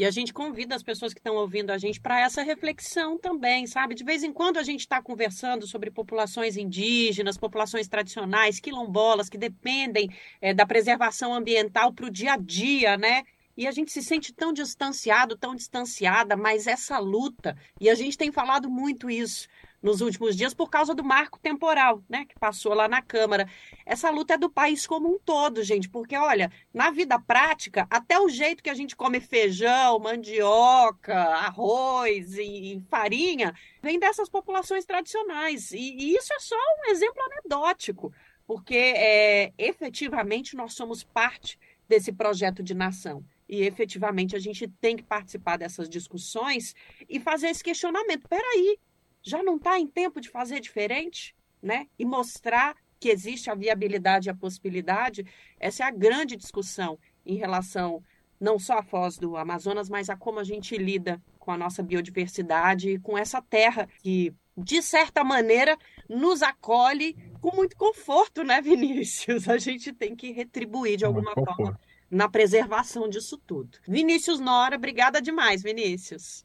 E a gente convida as pessoas que estão ouvindo a gente para essa reflexão também, sabe? De vez em quando a gente está conversando sobre populações indígenas, populações tradicionais, quilombolas, que dependem é, da preservação ambiental para o dia a dia, né? E a gente se sente tão distanciado, tão distanciada, mas essa luta, e a gente tem falado muito isso, nos últimos dias por causa do marco temporal, né, que passou lá na Câmara. Essa luta é do país como um todo, gente, porque olha, na vida prática, até o jeito que a gente come feijão, mandioca, arroz e, farinha vem dessas populações tradicionais. E, e, isso é só um exemplo anedótico, porque é, efetivamente nós somos parte desse projeto de nação. E efetivamente a gente tem que participar dessas discussões e fazer esse questionamento. Peraí, já não está em tempo de fazer diferente, né? E mostrar que existe a viabilidade e a possibilidade. Essa é a grande discussão em relação não só à foz do Amazonas, mas a como a gente lida com a nossa biodiversidade e com essa terra que de certa maneira, nos acolhe com muito conforto, né, Vinícius? A gente tem que retribuir de alguma forma na preservação disso tudo. Vinícius Nora, obrigada demais, Vinícius.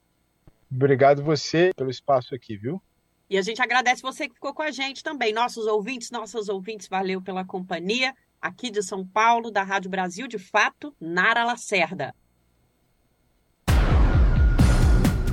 Obrigado você pelo espaço aqui, viu? E a gente agradece você que ficou com a gente também, nossos ouvintes, nossas ouvintes, valeu pela companhia. Aqui de São Paulo, da Rádio Brasil de Fato, Nara Lacerda.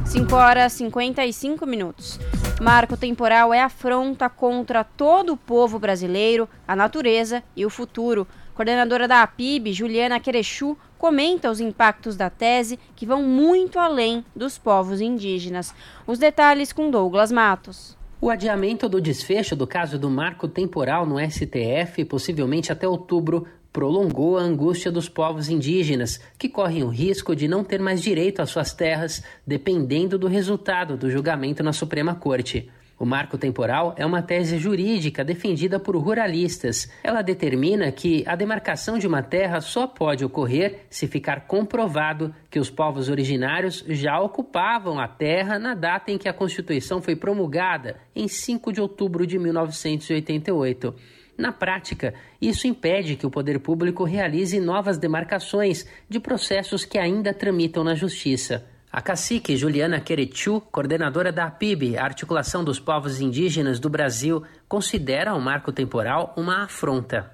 5 horas e 55 minutos. Marco temporal é afronta contra todo o povo brasileiro, a natureza e o futuro. Coordenadora da APIB, Juliana Querechu, comenta os impactos da tese que vão muito além dos povos indígenas. Os detalhes com Douglas Matos. O adiamento do desfecho do caso do marco temporal no STF, possivelmente até outubro, prolongou a angústia dos povos indígenas, que correm o risco de não ter mais direito às suas terras, dependendo do resultado do julgamento na Suprema Corte. O marco temporal é uma tese jurídica defendida por ruralistas. Ela determina que a demarcação de uma terra só pode ocorrer se ficar comprovado que os povos originários já ocupavam a terra na data em que a Constituição foi promulgada, em 5 de outubro de 1988. Na prática, isso impede que o poder público realize novas demarcações de processos que ainda tramitam na Justiça. A cacique Juliana Querechu, coordenadora da APIB, Articulação dos Povos Indígenas do Brasil, considera o marco temporal uma afronta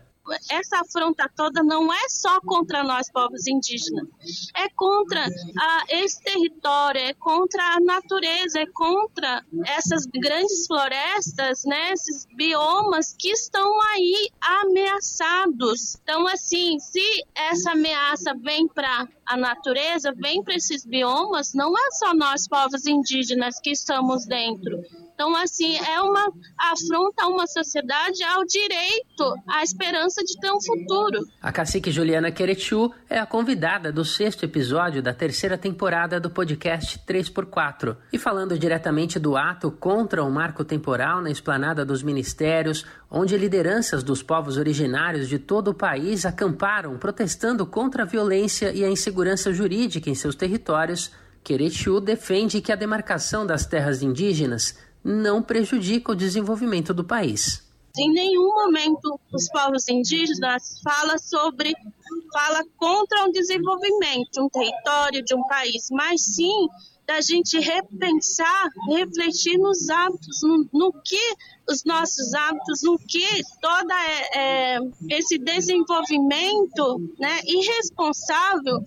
essa afronta toda não é só contra nós, povos indígenas, é contra a, esse território, é contra a natureza, é contra essas grandes florestas, né, esses biomas que estão aí ameaçados. Então, assim, se essa ameaça vem para a natureza, vem para esses biomas, não é só nós, povos indígenas, que estamos dentro então, assim, é uma afronta a uma sociedade ao direito, à esperança de ter um futuro. A cacique Juliana Querechu é a convidada do sexto episódio da terceira temporada do podcast 3x4. E falando diretamente do ato contra o marco temporal na esplanada dos ministérios, onde lideranças dos povos originários de todo o país acamparam protestando contra a violência e a insegurança jurídica em seus territórios, Querechu defende que a demarcação das terras indígenas não prejudica o desenvolvimento do país. Em nenhum momento os povos indígenas fala sobre fala contra o desenvolvimento de um território, de um país, mas sim da gente repensar, refletir nos hábitos, no, no que os nossos hábitos, no que todo é, é, esse desenvolvimento né, irresponsável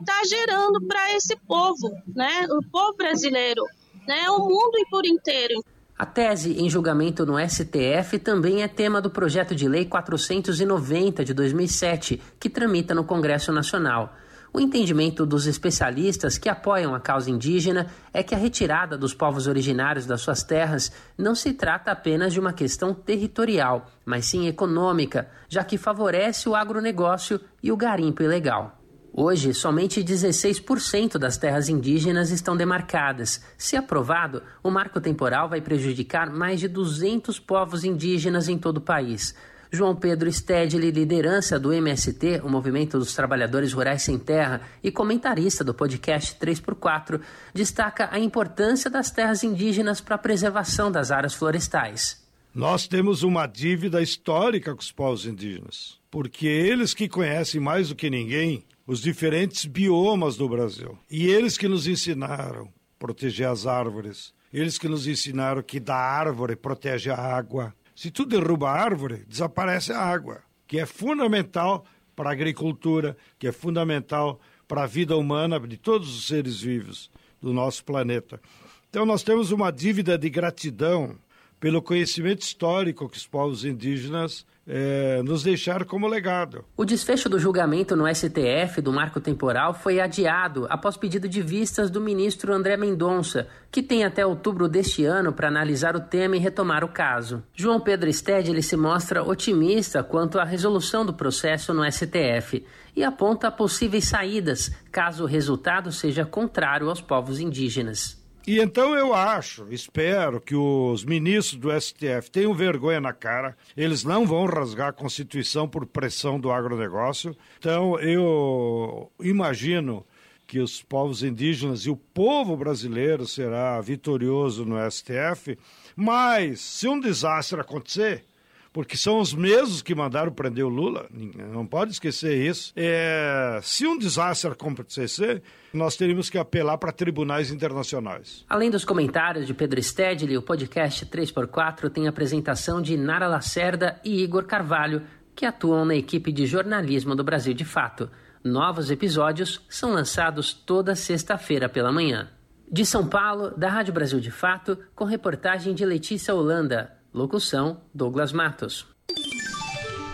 está gerando para esse povo, né, o povo brasileiro né, o mundo por inteiro. A tese em julgamento no STF também é tema do projeto de lei 490 de 2007, que tramita no Congresso Nacional. O entendimento dos especialistas que apoiam a causa indígena é que a retirada dos povos originários das suas terras não se trata apenas de uma questão territorial, mas sim econômica, já que favorece o agronegócio e o garimpo ilegal. Hoje, somente 16% das terras indígenas estão demarcadas. Se aprovado, o marco temporal vai prejudicar mais de 200 povos indígenas em todo o país. João Pedro Stedley, liderança do MST, o Movimento dos Trabalhadores Rurais Sem Terra, e comentarista do podcast 3x4, destaca a importância das terras indígenas para a preservação das áreas florestais. Nós temos uma dívida histórica com os povos indígenas, porque eles que conhecem mais do que ninguém os diferentes biomas do Brasil. E eles que nos ensinaram a proteger as árvores, eles que nos ensinaram que da árvore protege a água. Se tu derruba a árvore, desaparece a água, que é fundamental para a agricultura, que é fundamental para a vida humana de todos os seres vivos do nosso planeta. Então nós temos uma dívida de gratidão pelo conhecimento histórico que os povos indígenas é, nos deixaram como legado. O desfecho do julgamento no STF do marco temporal foi adiado após pedido de vistas do ministro André Mendonça, que tem até outubro deste ano para analisar o tema e retomar o caso. João Pedro Stedley se mostra otimista quanto à resolução do processo no STF e aponta possíveis saídas caso o resultado seja contrário aos povos indígenas. E então eu acho, espero que os ministros do STF tenham vergonha na cara, eles não vão rasgar a Constituição por pressão do agronegócio. Então eu imagino que os povos indígenas e o povo brasileiro será vitorioso no STF, mas se um desastre acontecer, porque são os mesmos que mandaram prender o Lula, não pode esquecer isso. É, se um desastre acontecer, nós teríamos que apelar para tribunais internacionais. Além dos comentários de Pedro Stedley, o podcast 3x4 tem a apresentação de Nara Lacerda e Igor Carvalho, que atuam na equipe de jornalismo do Brasil de Fato. Novos episódios são lançados toda sexta-feira pela manhã. De São Paulo, da Rádio Brasil de Fato, com reportagem de Letícia Holanda. Locução: Douglas Matos.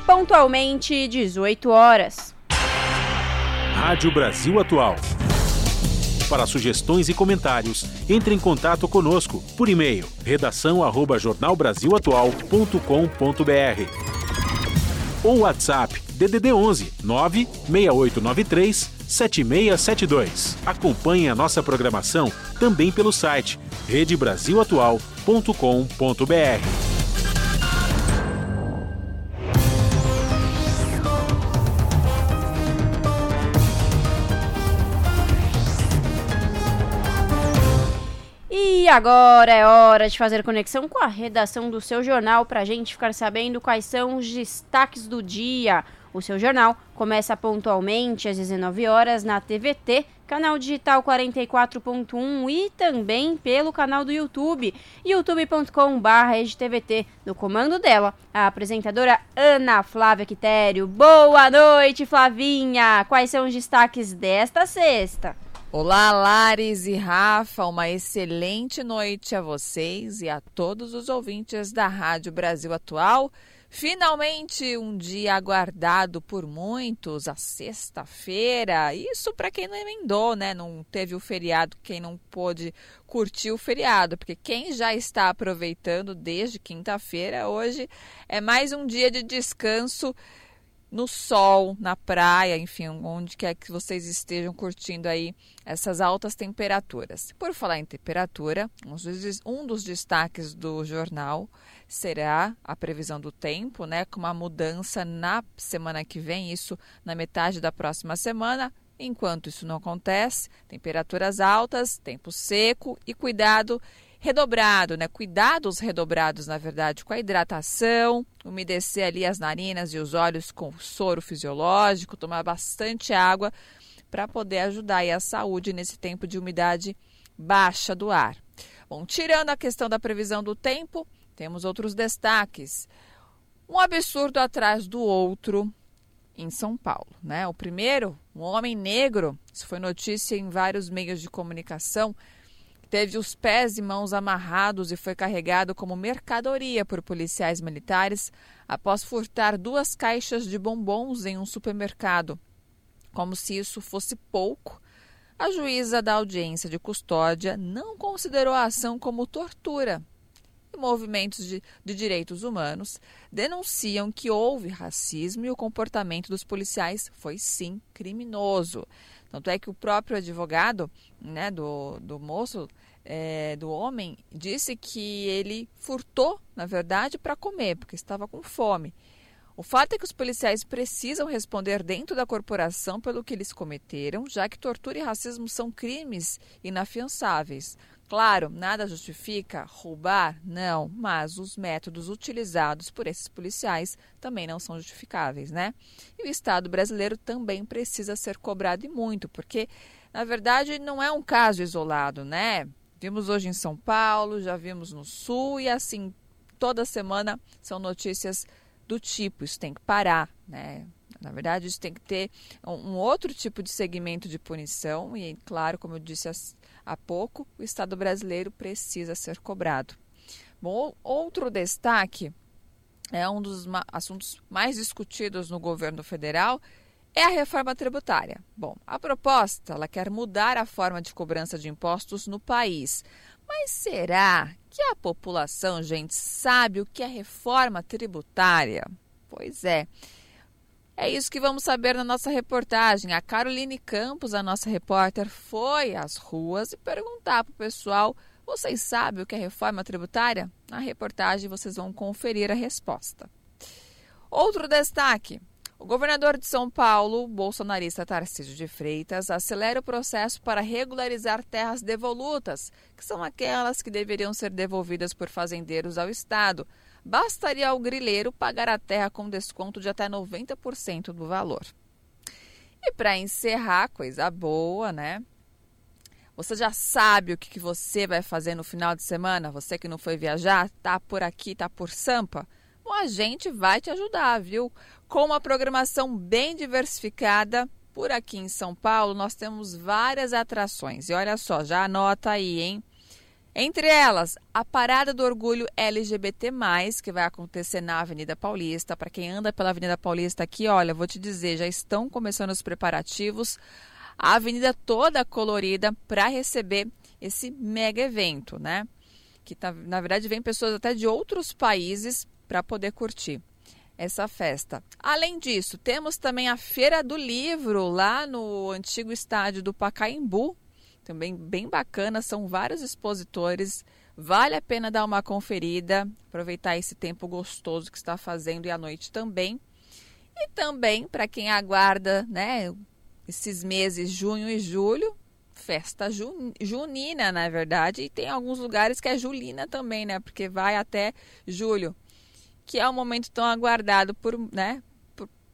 Pontualmente, 18 horas. Rádio Brasil Atual. Para sugestões e comentários, entre em contato conosco por e-mail redação@jornalbrasilatual.com.br ou WhatsApp DDD 11 96893 7672. Acompanhe a nossa programação também pelo site redebrasilatual.com.br. E agora é hora de fazer conexão com a redação do seu jornal para a gente ficar sabendo quais são os destaques do dia. O seu jornal começa pontualmente às 19 horas na TVT, canal digital 44.1 e também pelo canal do YouTube, youtube.com/tvt. No comando dela, a apresentadora Ana Flávia Quitério. Boa noite, Flavinha. Quais são os destaques desta sexta? Olá, Lares e Rafa, uma excelente noite a vocês e a todos os ouvintes da Rádio Brasil Atual. Finalmente, um dia aguardado por muitos, a sexta-feira. Isso para quem não emendou, né? Não teve o feriado, quem não pôde curtir o feriado, porque quem já está aproveitando desde quinta-feira, hoje é mais um dia de descanso no sol, na praia, enfim, onde quer que vocês estejam curtindo aí essas altas temperaturas. Por falar em temperatura, um dos destaques do jornal será a previsão do tempo, né, com uma mudança na semana que vem, isso na metade da próxima semana. Enquanto isso não acontece, temperaturas altas, tempo seco e cuidado redobrado, né? Cuidados redobrados, na verdade, com a hidratação, umedecer ali as narinas e os olhos com soro fisiológico, tomar bastante água para poder ajudar a saúde nesse tempo de umidade baixa do ar. Bom, tirando a questão da previsão do tempo, temos outros destaques. Um absurdo atrás do outro em São Paulo, né? O primeiro, um homem negro, isso foi notícia em vários meios de comunicação, teve os pés e mãos amarrados e foi carregado como mercadoria por policiais militares após furtar duas caixas de bombons em um supermercado. Como se isso fosse pouco, a juíza da audiência de custódia não considerou a ação como tortura. E movimentos de, de direitos humanos denunciam que houve racismo e o comportamento dos policiais foi sim criminoso. Tanto é que o próprio advogado né, do, do moço, é, do homem, disse que ele furtou, na verdade, para comer, porque estava com fome. O fato é que os policiais precisam responder dentro da corporação pelo que eles cometeram, já que tortura e racismo são crimes inafiançáveis. Claro, nada justifica roubar, não, mas os métodos utilizados por esses policiais também não são justificáveis, né? E o Estado brasileiro também precisa ser cobrado e muito, porque, na verdade, não é um caso isolado, né? Vimos hoje em São Paulo, já vimos no Sul e assim, toda semana são notícias do tipo, isso tem que parar, né? Na verdade, isso tem que ter um outro tipo de segmento de punição e, claro, como eu disse há pouco, o Estado brasileiro precisa ser cobrado. Bom, outro destaque é um dos assuntos mais discutidos no governo federal é a reforma tributária. Bom, a proposta ela quer mudar a forma de cobrança de impostos no país. Mas será que a população, gente, sabe o que é reforma tributária? Pois é. É isso que vamos saber na nossa reportagem. A Caroline Campos, a nossa repórter, foi às ruas e perguntar para o pessoal: vocês sabem o que é reforma tributária? Na reportagem vocês vão conferir a resposta. Outro destaque: O governador de São Paulo, bolsonarista Tarcísio de Freitas, acelera o processo para regularizar terras devolutas, que são aquelas que deveriam ser devolvidas por fazendeiros ao Estado. Bastaria ao grileiro pagar a terra com desconto de até 90% do valor. E para encerrar, coisa boa, né? Você já sabe o que, você vai fazer no final de semana? Você que não foi viajar, tá por aqui, tá por Sampa? Bom, a gente vai te ajudar, viu? com uma programação bem diversificada. Por aqui em São Paulo, nós temos várias atrações. E olha só, já anota aí, hein? Entre elas, a Parada do Orgulho LGBT, que vai acontecer na Avenida Paulista. Para quem anda pela Avenida Paulista aqui, olha, vou te dizer, já estão começando os preparativos. A avenida toda colorida para receber esse mega evento, né? Que tá, na verdade vem pessoas até de outros países para poder curtir essa festa. Além disso, temos também a Feira do Livro lá no antigo estádio do Pacaembu, também bem bacana, são vários expositores. Vale a pena dar uma conferida, aproveitar esse tempo gostoso que está fazendo e à noite também. E também para quem aguarda, né, esses meses junho e julho, festa junina, na verdade, e tem alguns lugares que é julina também, né, porque vai até julho que é um momento tão aguardado por, né,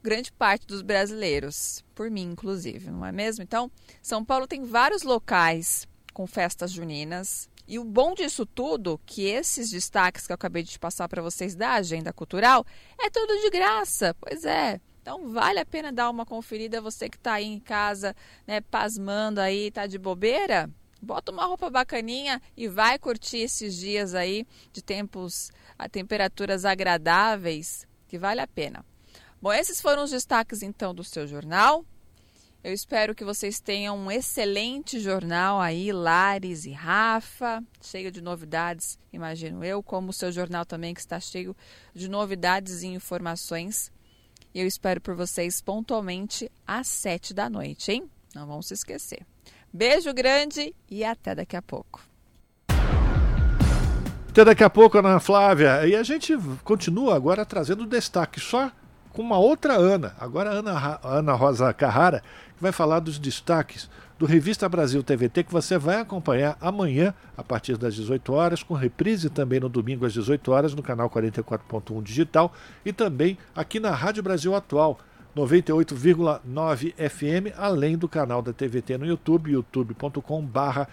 grande parte dos brasileiros, por mim inclusive, não é mesmo? Então, São Paulo tem vários locais com festas juninas. E o bom disso tudo, que esses destaques que eu acabei de passar para vocês da agenda cultural, é tudo de graça. Pois é. Então vale a pena dar uma conferida, você que está aí em casa, né, pasmando aí, tá de bobeira, bota uma roupa bacaninha e vai curtir esses dias aí de tempos a temperaturas agradáveis, que vale a pena. Bom, esses foram os destaques então do seu jornal. Eu espero que vocês tenham um excelente jornal aí, Lares e Rafa, cheio de novidades, imagino eu, como o seu jornal também que está cheio de novidades e informações. E eu espero por vocês pontualmente às sete da noite, hein? Não vão se esquecer. Beijo grande e até daqui a pouco. Até daqui a pouco, Ana Flávia. E a gente continua agora trazendo destaque, só com uma outra Ana. Agora a Ana, Ana Rosa Carrara, que vai falar dos destaques do Revista Brasil TVT, que você vai acompanhar amanhã, a partir das 18 horas, com reprise também no domingo às 18 horas, no canal 44.1 Digital e também aqui na Rádio Brasil Atual 98,9 FM, além do canal da TVT no YouTube, youtube.com/barra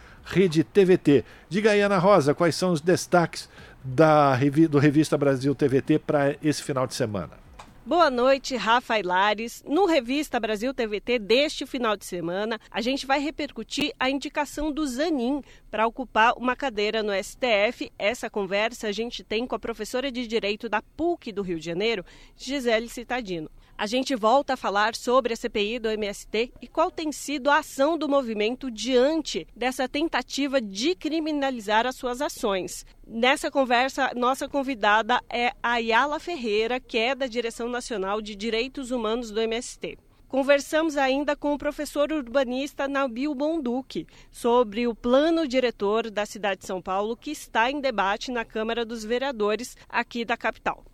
TVT. Diga aí, Ana Rosa, quais são os destaques da, do Revista Brasil TVT para esse final de semana? Boa noite, Rafa Lares. No Revista Brasil TVT deste final de semana, a gente vai repercutir a indicação do Zanin para ocupar uma cadeira no STF. Essa conversa a gente tem com a professora de Direito da PUC do Rio de Janeiro, Gisele Citadino. A gente volta a falar sobre a CPI do MST e qual tem sido a ação do movimento diante dessa tentativa de criminalizar as suas ações. Nessa conversa, nossa convidada é Ayala Ferreira, que é da Direção Nacional de Direitos Humanos do MST. Conversamos ainda com o professor urbanista Nabil Bonduque sobre o plano diretor da cidade de São Paulo que está em debate na Câmara dos Vereadores aqui da capital.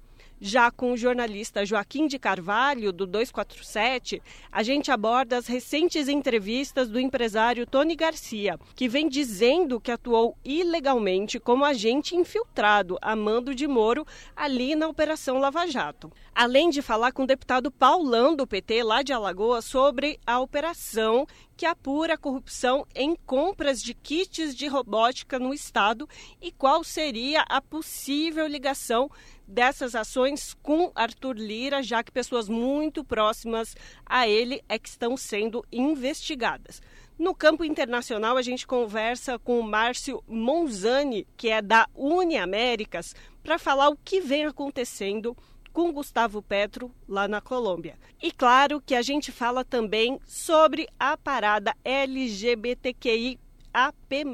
Já com o jornalista Joaquim de Carvalho, do 247, a gente aborda as recentes entrevistas do empresário Tony Garcia, que vem dizendo que atuou ilegalmente como agente infiltrado a mando de Moro ali na Operação Lava Jato. Além de falar com o deputado Paulão, do PT, lá de Alagoas, sobre a operação que apura a corrupção em compras de kits de robótica no Estado e qual seria a possível ligação dessas ações com Arthur Lira, já que pessoas muito próximas a ele é que estão sendo investigadas. No campo internacional, a gente conversa com o Márcio Monzani, que é da Uniaméricas, para falar o que vem acontecendo com Gustavo Petro lá na Colômbia. E claro que a gente fala também sobre a parada LGBTQI AP+,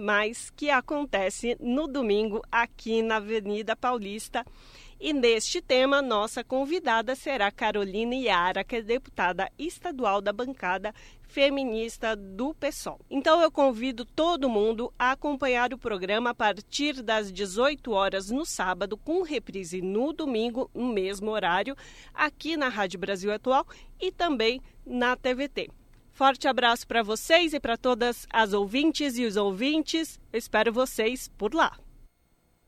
que acontece no domingo aqui na Avenida Paulista. E neste tema, nossa convidada será Carolina Iara, que é deputada estadual da bancada feminista do PSOL. Então eu convido todo mundo a acompanhar o programa a partir das 18 horas no sábado, com reprise no domingo, no mesmo horário, aqui na Rádio Brasil Atual e também na TVT. Forte abraço para vocês e para todas as ouvintes e os ouvintes. Eu espero vocês por lá.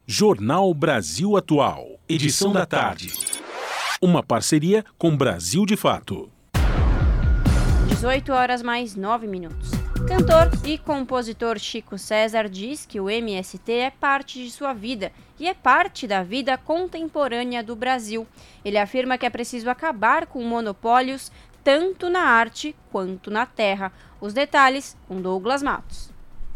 Jornal Brasil Atual, edição da tarde. Uma parceria com Brasil de Fato. 18 horas mais 9 minutos. Cantor e compositor Chico César diz que o MST é parte de sua vida e é parte da vida contemporânea do Brasil. Ele afirma que é preciso acabar com monopólios tanto na arte quanto na terra. Os detalhes com Douglas Matos.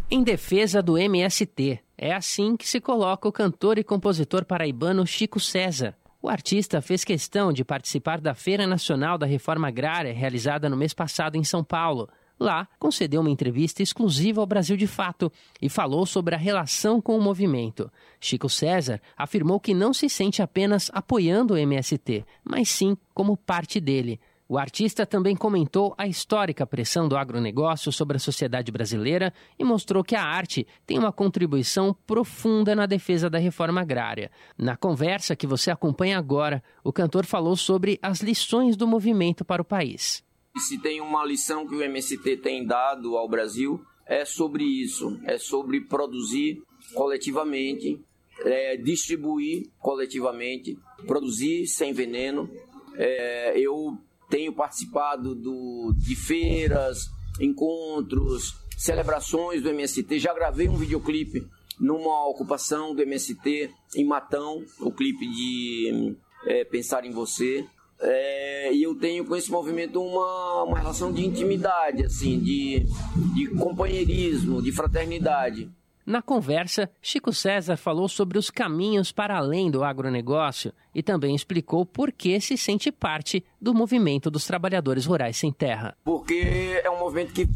Em defesa do MST, é assim que se coloca o cantor e compositor paraibano Chico César. O artista fez questão de participar da Feira Nacional da Reforma Agrária, realizada no mês passado em São Paulo. Lá, concedeu uma entrevista exclusiva ao Brasil de Fato e falou sobre a relação com o movimento. Chico César afirmou que não se sente apenas apoiando o MST, mas sim como parte dele. O artista também comentou a histórica pressão do agronegócio sobre a sociedade brasileira e mostrou que a arte tem uma contribuição profunda na defesa da reforma agrária. Na conversa que você acompanha agora, o cantor falou sobre as lições do movimento para o país. Se tem uma lição que o MST tem dado ao Brasil, é sobre isso: é sobre produzir coletivamente, é, distribuir coletivamente, produzir sem veneno. É, eu tenho participado do, de feiras, encontros, celebrações do MST. Já gravei um videoclipe numa ocupação do MST em Matão, o clipe de é, Pensar em Você. É, e eu tenho com esse movimento uma, uma relação de intimidade, assim, de, de companheirismo, de fraternidade. Na conversa, Chico César falou sobre os caminhos para além do agronegócio e também explicou por que se sente parte do movimento dos trabalhadores rurais sem terra. Porque é um movimento que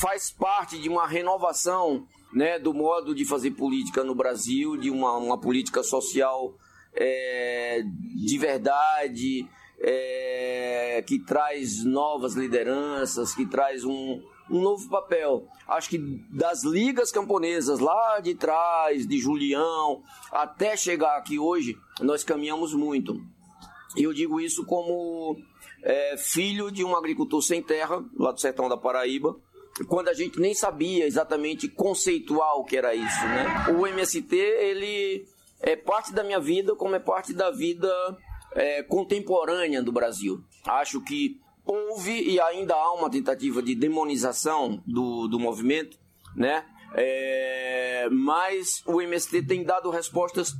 faz parte de uma renovação né, do modo de fazer política no Brasil, de uma, uma política social é, de verdade, é, que traz novas lideranças, que traz um, um novo papel. Acho que das ligas camponesas lá de trás, de Julião, até chegar aqui hoje, nós caminhamos muito. E eu digo isso como é, filho de um agricultor sem terra, lá do sertão da Paraíba, quando a gente nem sabia exatamente conceitual que era isso, né? O MST, ele é parte da minha vida, como é parte da vida é, contemporânea do Brasil. Acho que houve e ainda há uma tentativa de demonização do, do movimento, né? É, mas o MST tem dado respostas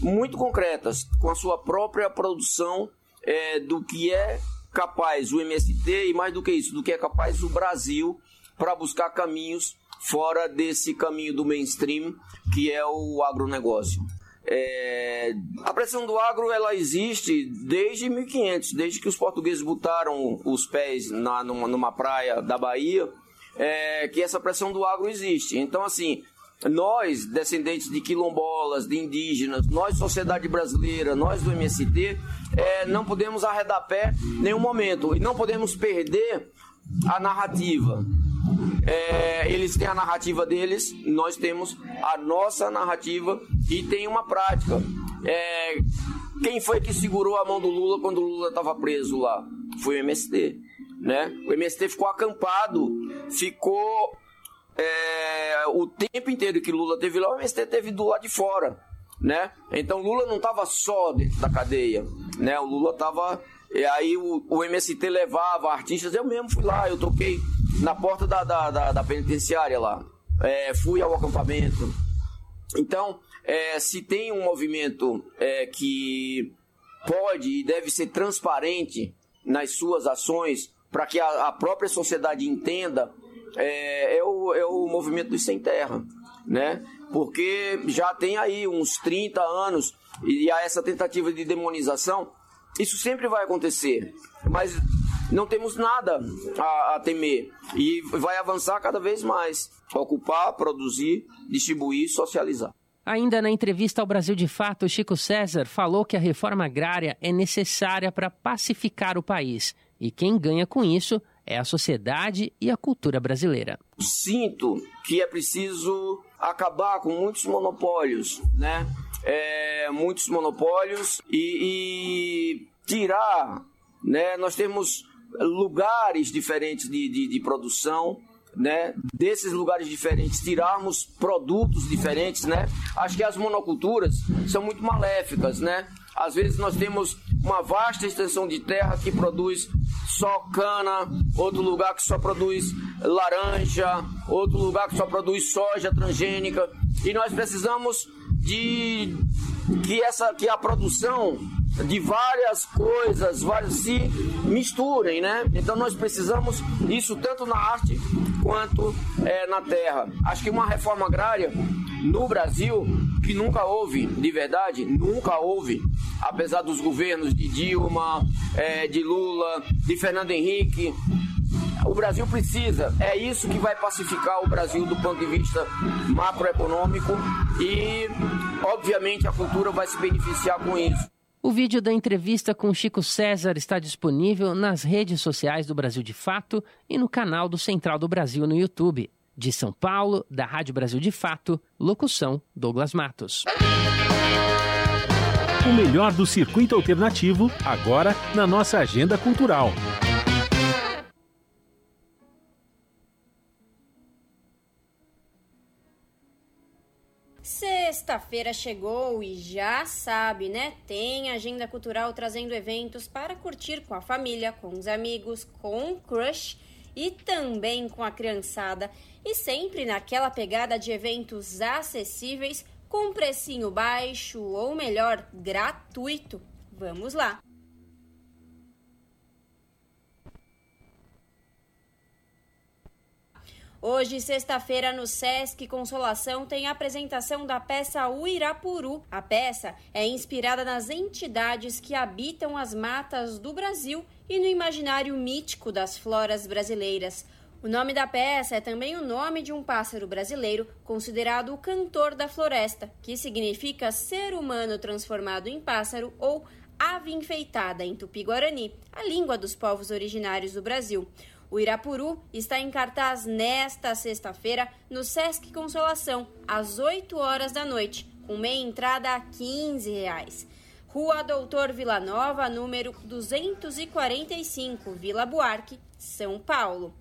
muito concretas com a sua própria produção é, do que é capaz o MST e mais do que isso, do que é capaz o Brasil para buscar caminhos fora desse caminho do mainstream que é o agronegócio. É, a pressão do agro ela existe desde 1500, desde que os portugueses botaram os pés na, numa, numa praia da Bahia, é, que essa pressão do agro existe. Então, assim, nós, descendentes de quilombolas, de indígenas, nós, sociedade brasileira, nós do MST, é, não podemos arredar pé em nenhum momento e não podemos perder a narrativa. É, eles têm a narrativa deles, nós temos a nossa narrativa e tem uma prática. É, quem foi que segurou a mão do Lula quando o Lula estava preso lá? Foi o MST. Né? O MST ficou acampado, ficou é, o tempo inteiro que Lula teve lá, o MST teve do lado de fora. Né? Então Lula não estava só dentro da cadeia, né? O Lula estava e aí o, o, MST levava artistas, eu mesmo fui lá, eu toquei na porta da, da, da, da penitenciária lá. É, fui ao acampamento. Então, é, se tem um movimento é, que pode e deve ser transparente nas suas ações para que a, a, própria sociedade entenda, é, é, o, é o movimento dos sem terra, né? Porque já tem aí uns 30 anos e há essa tentativa de demonização isso sempre vai acontecer, mas não temos nada a, a temer e vai avançar cada vez mais. Ocupar, produzir, distribuir, socializar. Ainda na entrevista ao Brasil de Fato, Chico César falou que a reforma agrária é necessária para pacificar o país e quem ganha com isso é a sociedade e a cultura brasileira. Sinto que é preciso acabar com muitos monopólios, né? É, muitos monopólios e, e tirar, né? Nós temos lugares diferentes de, de, de produção, né, desses lugares diferentes, tirarmos produtos diferentes, né? Acho que as monoculturas são muito maléficas, né? Às vezes nós temos uma vasta extensão de terra que produz só cana, outro lugar que só produz laranja, outro lugar que só produz soja transgênica, e nós precisamos de que essa que a produção de várias coisas, várias se misturem, né? Então nós precisamos isso tanto na arte quanto é, na terra. Acho que uma reforma agrária no Brasil que nunca houve, de verdade, nunca houve, apesar dos governos de Dilma, é, de Lula, de Fernando Henrique, o Brasil precisa. É isso que vai pacificar o Brasil do ponto de vista macroeconômico e, obviamente, a cultura vai se beneficiar com isso. O vídeo da entrevista com Chico César está disponível nas redes sociais do Brasil de Fato e no canal do Central do Brasil no YouTube. De São Paulo, da Rádio Brasil de Fato, locução Douglas Matos. O melhor do circuito alternativo, agora na nossa agenda cultural. Sexta-feira chegou e já sabe, né? Tem agenda cultural trazendo eventos para curtir com a família, com os amigos, com o crush e também com a criançada. E sempre naquela pegada de eventos acessíveis, com precinho baixo ou melhor, gratuito. Vamos lá! Hoje, sexta-feira, no Sesc Consolação, tem a apresentação da peça Uirapuru. A peça é inspirada nas entidades que habitam as matas do Brasil e no imaginário mítico das floras brasileiras. O nome da peça é também o nome de um pássaro brasileiro considerado o cantor da floresta, que significa ser humano transformado em pássaro ou ave enfeitada em tupi-guarani, a língua dos povos originários do Brasil. O Irapuru está em cartaz nesta sexta-feira no Sesc Consolação, às 8 horas da noite, com meia entrada a 15 reais. Rua Doutor Vila Nova, número 245, Vila Buarque, São Paulo.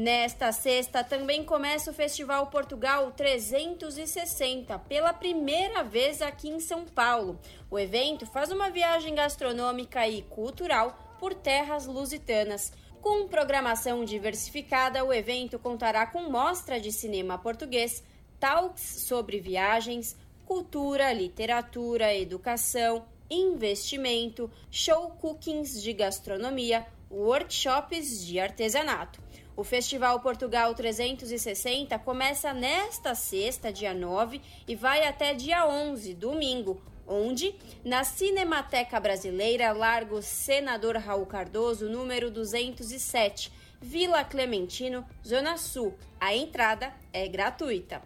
Nesta sexta também começa o Festival Portugal 360, pela primeira vez aqui em São Paulo. O evento faz uma viagem gastronômica e cultural por terras lusitanas. Com programação diversificada, o evento contará com mostra de cinema português, talks sobre viagens, cultura, literatura, educação, investimento, show cookings de gastronomia, workshops de artesanato. O Festival Portugal 360 começa nesta sexta, dia 9, e vai até dia 11, domingo, onde? Na Cinemateca Brasileira, Largo Senador Raul Cardoso, número 207, Vila Clementino, Zona Sul. A entrada é gratuita.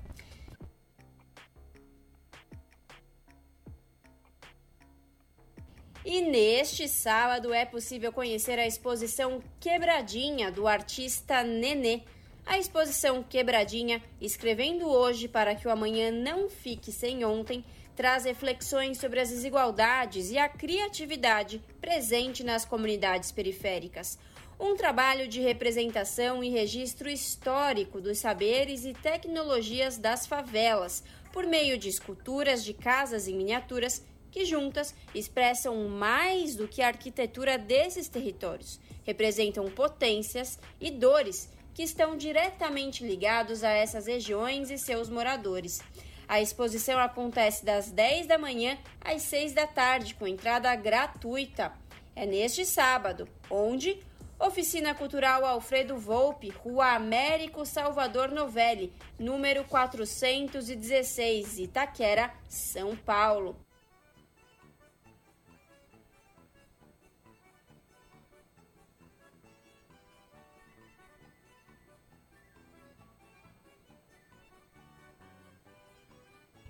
E neste sábado é possível conhecer a exposição Quebradinha do artista Nenê. A exposição Quebradinha, escrevendo hoje para que o amanhã não fique sem ontem, traz reflexões sobre as desigualdades e a criatividade presente nas comunidades periféricas. Um trabalho de representação e registro histórico dos saberes e tecnologias das favelas, por meio de esculturas de casas em miniaturas que juntas expressam mais do que a arquitetura desses territórios, representam potências e dores que estão diretamente ligados a essas regiões e seus moradores. A exposição acontece das 10 da manhã às 6 da tarde, com entrada gratuita. É neste sábado, onde Oficina Cultural Alfredo Volpe, Rua Américo Salvador Novelli, número 416, Itaquera, São Paulo.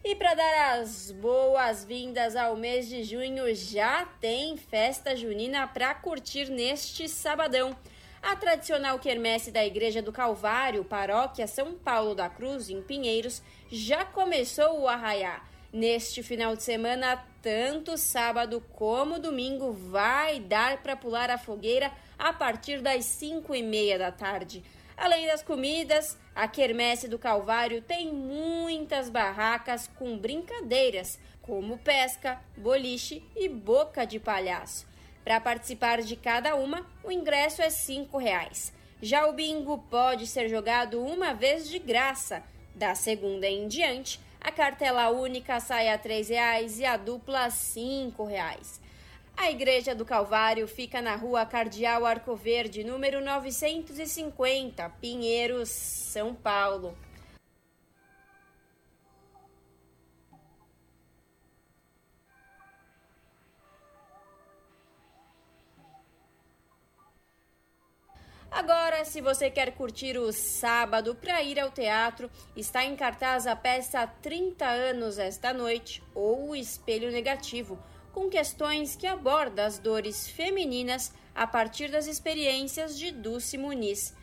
E para dar as boas-vindas ao mês de junho, já tem festa junina para curtir neste sabadão. A tradicional quermesse da Igreja do Calvário, paróquia São Paulo da Cruz, em Pinheiros, já começou o arraiar. Neste final de semana, tanto sábado como domingo, vai dar para pular a fogueira a partir das 5 e meia da tarde. Além das comidas, a Quermesse do Calvário tem muitas barracas com brincadeiras, como pesca, boliche e boca de palhaço. Para participar de cada uma, o ingresso é R$ reais. Já o bingo pode ser jogado uma vez de graça. Da segunda em diante, a cartela única sai a R$ reais e a dupla R$ reais. A Igreja do Calvário fica na rua Cardeal Arcoverde, número 950, Pinheiros, São Paulo. Agora, se você quer curtir o sábado para ir ao teatro, está em cartaz a peça 30 anos esta noite ou o Espelho Negativo com questões que abordam as dores femininas a partir das experiências de Dulce Muniz.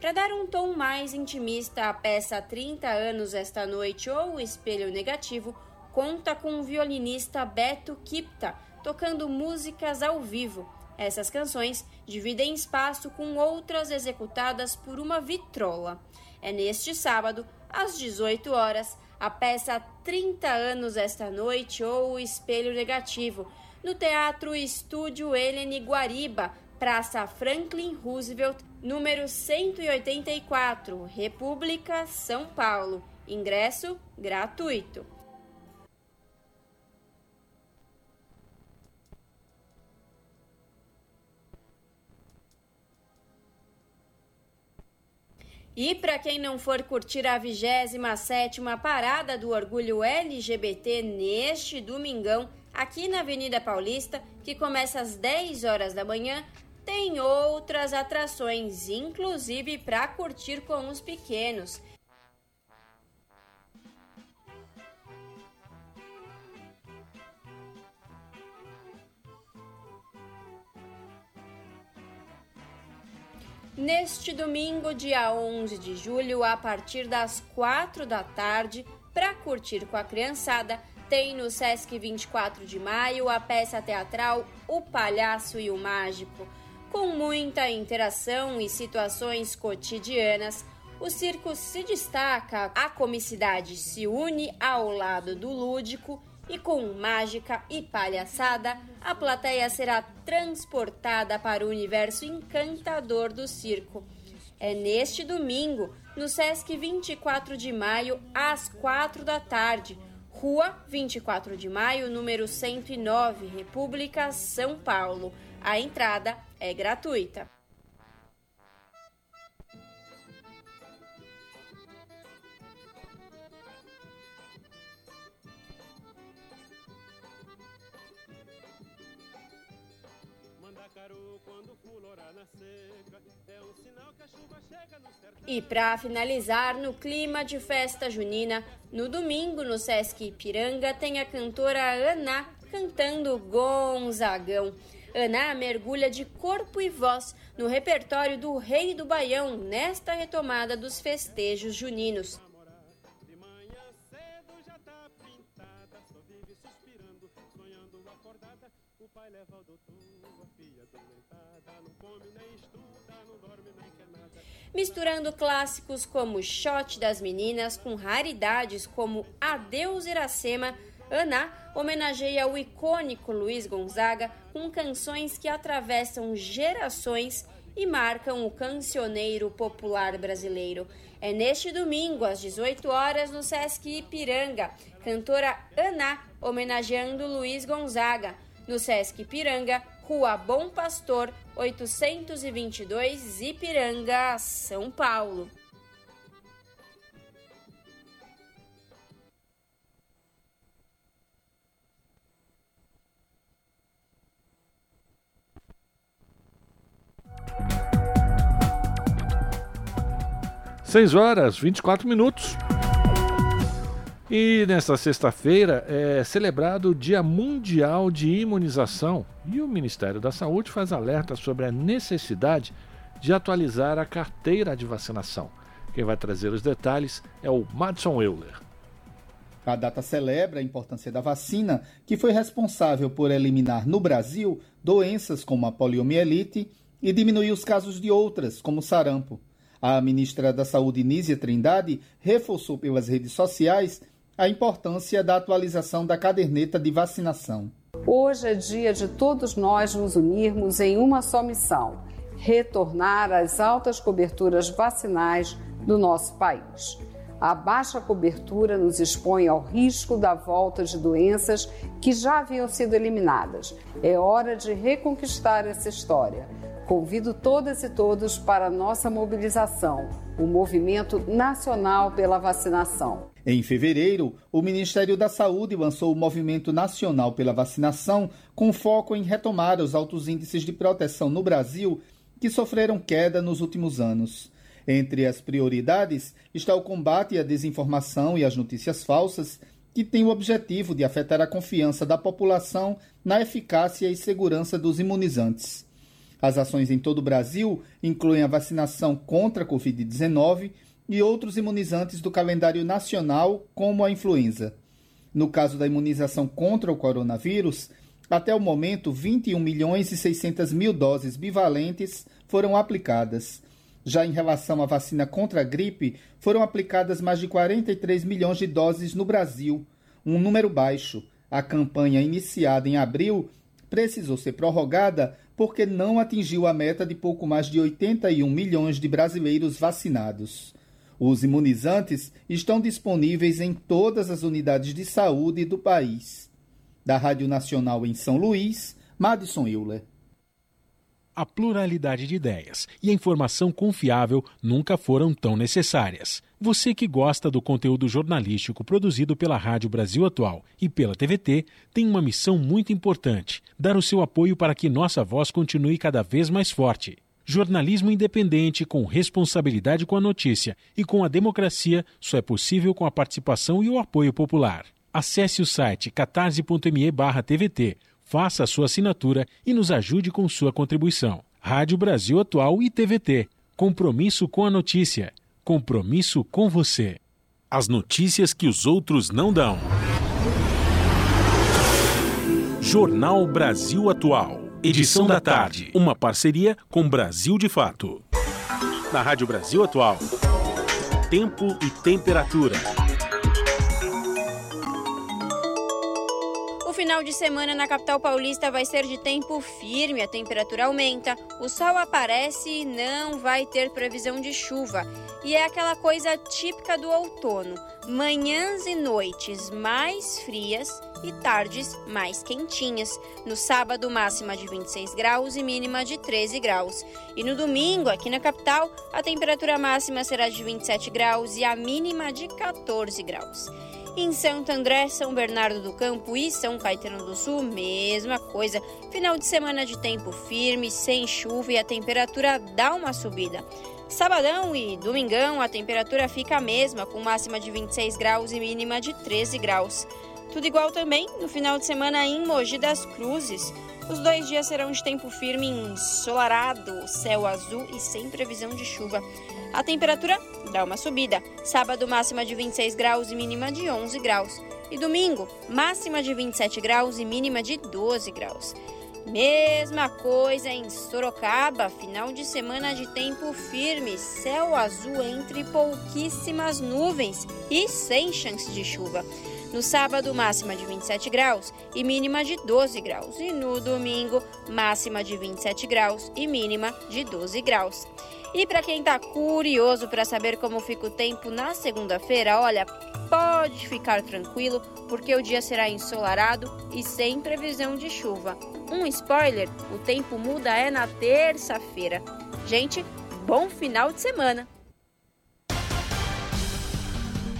Para dar um tom mais intimista à peça 30 anos esta noite ou Espelho Negativo, conta com o violinista Beto Kipta, tocando músicas ao vivo. Essas canções dividem espaço com outras executadas por uma vitrola. É neste sábado, às 18 horas, a peça 30 anos esta noite ou O Espelho Negativo, no Teatro Estúdio Helene Guariba, Praça Franklin Roosevelt, número 184, República, São Paulo. Ingresso gratuito. E para quem não for curtir a 27ª Parada do Orgulho LGBT neste domingão, aqui na Avenida Paulista, que começa às 10 horas da manhã, tem outras atrações, inclusive para curtir com os pequenos. Neste domingo, dia 11 de julho, a partir das 4 da tarde, para curtir com a criançada, tem no Sesc 24 de maio a peça teatral O Palhaço e o Mágico. Com muita interação e situações cotidianas, o circo se destaca, a comicidade se une ao lado do lúdico e com mágica e palhaçada, a plateia será transportada para o universo encantador do circo. É neste domingo, no Sesc 24 de maio, às 4 da tarde, Rua 24 de maio, número 109, República, São Paulo. A entrada é gratuita. E para finalizar, no clima de festa junina, no domingo no Sesc Ipiranga tem a cantora Ana cantando Gonzagão. Ana mergulha de corpo e voz no repertório do Rei do Baião nesta retomada dos festejos juninos. Misturando clássicos como Shot das Meninas com raridades como Adeus Iracema, Ana homenageia o icônico Luiz Gonzaga com canções que atravessam gerações e marcam o cancioneiro popular brasileiro. É neste domingo, às 18 horas, no Sesc Ipiranga, cantora Ana homenageando Luiz Gonzaga. No Sesc Ipiranga, Rua Bom Pastor, 822, Ipiranga, São Paulo. Seis horas, 24 minutos. E nesta sexta-feira é celebrado o Dia Mundial de Imunização e o Ministério da Saúde faz alerta sobre a necessidade de atualizar a carteira de vacinação. Quem vai trazer os detalhes é o Madson Euler. A data celebra a importância da vacina, que foi responsável por eliminar no Brasil doenças como a poliomielite e diminuir os casos de outras, como sarampo. A ministra da Saúde, Nízia Trindade, reforçou pelas redes sociais a importância da atualização da caderneta de vacinação. Hoje é dia de todos nós nos unirmos em uma só missão: retornar às altas coberturas vacinais do nosso país. A baixa cobertura nos expõe ao risco da volta de doenças que já haviam sido eliminadas. É hora de reconquistar essa história. Convido todas e todos para a nossa mobilização, o Movimento Nacional pela Vacinação. Em fevereiro, o Ministério da Saúde lançou o Movimento Nacional pela Vacinação, com foco em retomar os altos índices de proteção no Brasil, que sofreram queda nos últimos anos. Entre as prioridades está o combate à desinformação e às notícias falsas, que tem o objetivo de afetar a confiança da população na eficácia e segurança dos imunizantes. As ações em todo o Brasil incluem a vacinação contra a Covid-19 e outros imunizantes do calendário nacional, como a influenza. No caso da imunização contra o coronavírus, até o momento, 21 milhões e 600 mil doses bivalentes foram aplicadas. Já em relação à vacina contra a gripe, foram aplicadas mais de 43 milhões de doses no Brasil, um número baixo. A campanha iniciada em abril precisou ser prorrogada porque não atingiu a meta de pouco mais de 81 milhões de brasileiros vacinados. Os imunizantes estão disponíveis em todas as unidades de saúde do país. Da Rádio Nacional em São Luís, Madison Euler. A pluralidade de ideias e a informação confiável nunca foram tão necessárias. Você que gosta do conteúdo jornalístico produzido pela Rádio Brasil Atual e pela TVT tem uma missão muito importante: dar o seu apoio para que nossa voz continue cada vez mais forte. Jornalismo independente, com responsabilidade com a notícia e com a democracia, só é possível com a participação e o apoio popular. Acesse o site catarse.me/tvt, faça a sua assinatura e nos ajude com sua contribuição. Rádio Brasil Atual e TVT. Compromisso com a notícia. Compromisso com você. As notícias que os outros não dão. Jornal Brasil Atual. Edição da tarde. Uma parceria com Brasil de Fato. Na Rádio Brasil Atual. Tempo e temperatura. O final de semana na capital paulista vai ser de tempo firme, a temperatura aumenta, o sol aparece e não vai ter previsão de chuva. E é aquela coisa típica do outono: manhãs e noites mais frias e tardes mais quentinhas. No sábado, máxima de 26 graus e mínima de 13 graus. E no domingo, aqui na capital, a temperatura máxima será de 27 graus e a mínima de 14 graus. Em Santo André, São Bernardo do Campo e São Caetano do Sul, mesma coisa. Final de semana de tempo firme, sem chuva e a temperatura dá uma subida. Sabadão e domingão a temperatura fica a mesma, com máxima de 26 graus e mínima de 13 graus. Tudo igual também no final de semana em Mogi das Cruzes. Os dois dias serão de tempo firme ensolarado, céu azul e sem previsão de chuva. A temperatura dá uma subida. Sábado, máxima de 26 graus e mínima de 11 graus. E domingo, máxima de 27 graus e mínima de 12 graus. Mesma coisa em Sorocaba, final de semana de tempo firme, céu azul entre pouquíssimas nuvens e sem chance de chuva. No sábado, máxima de 27 graus e mínima de 12 graus. E no domingo, máxima de 27 graus e mínima de 12 graus. E para quem está curioso para saber como fica o tempo na segunda-feira, olha, pode ficar tranquilo, porque o dia será ensolarado e sem previsão de chuva. Um spoiler: o tempo muda é na terça-feira. Gente, bom final de semana!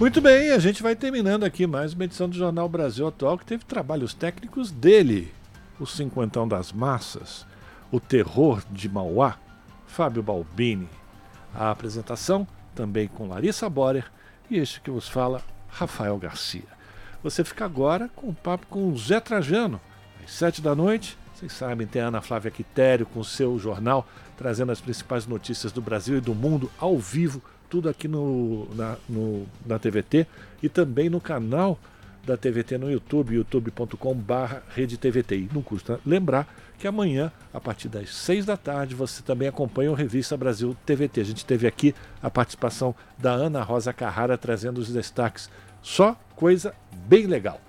Muito bem, a gente vai terminando aqui mais uma edição do Jornal Brasil Atual que teve trabalhos técnicos dele, o Cinquentão das Massas, o Terror de Mauá, Fábio Balbini. A apresentação também com Larissa Borer e este que vos fala, Rafael Garcia. Você fica agora com o papo com o Zé Trajano, às sete da noite. Vocês sabem, tem a Ana Flávia Quitério com o seu jornal, trazendo as principais notícias do Brasil e do mundo ao vivo, tudo aqui no, na, no, na TVT e também no canal da TVT no YouTube, youtube.com.br não custa lembrar que amanhã, a partir das seis da tarde, você também acompanha o Revista Brasil TVT. A gente teve aqui a participação da Ana Rosa Carrara trazendo os destaques. Só coisa bem legal.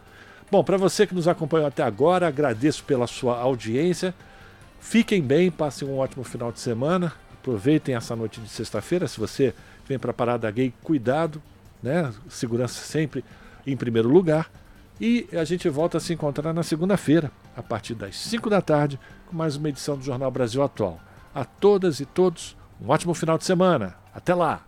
Bom, para você que nos acompanhou até agora, agradeço pela sua audiência. Fiquem bem, passem um ótimo final de semana. Aproveitem essa noite de sexta-feira. Se você vem para a Parada Gay, cuidado, né? Segurança sempre em primeiro lugar. E a gente volta a se encontrar na segunda-feira, a partir das 5 da tarde, com mais uma edição do Jornal Brasil Atual. A todas e todos, um ótimo final de semana. Até lá!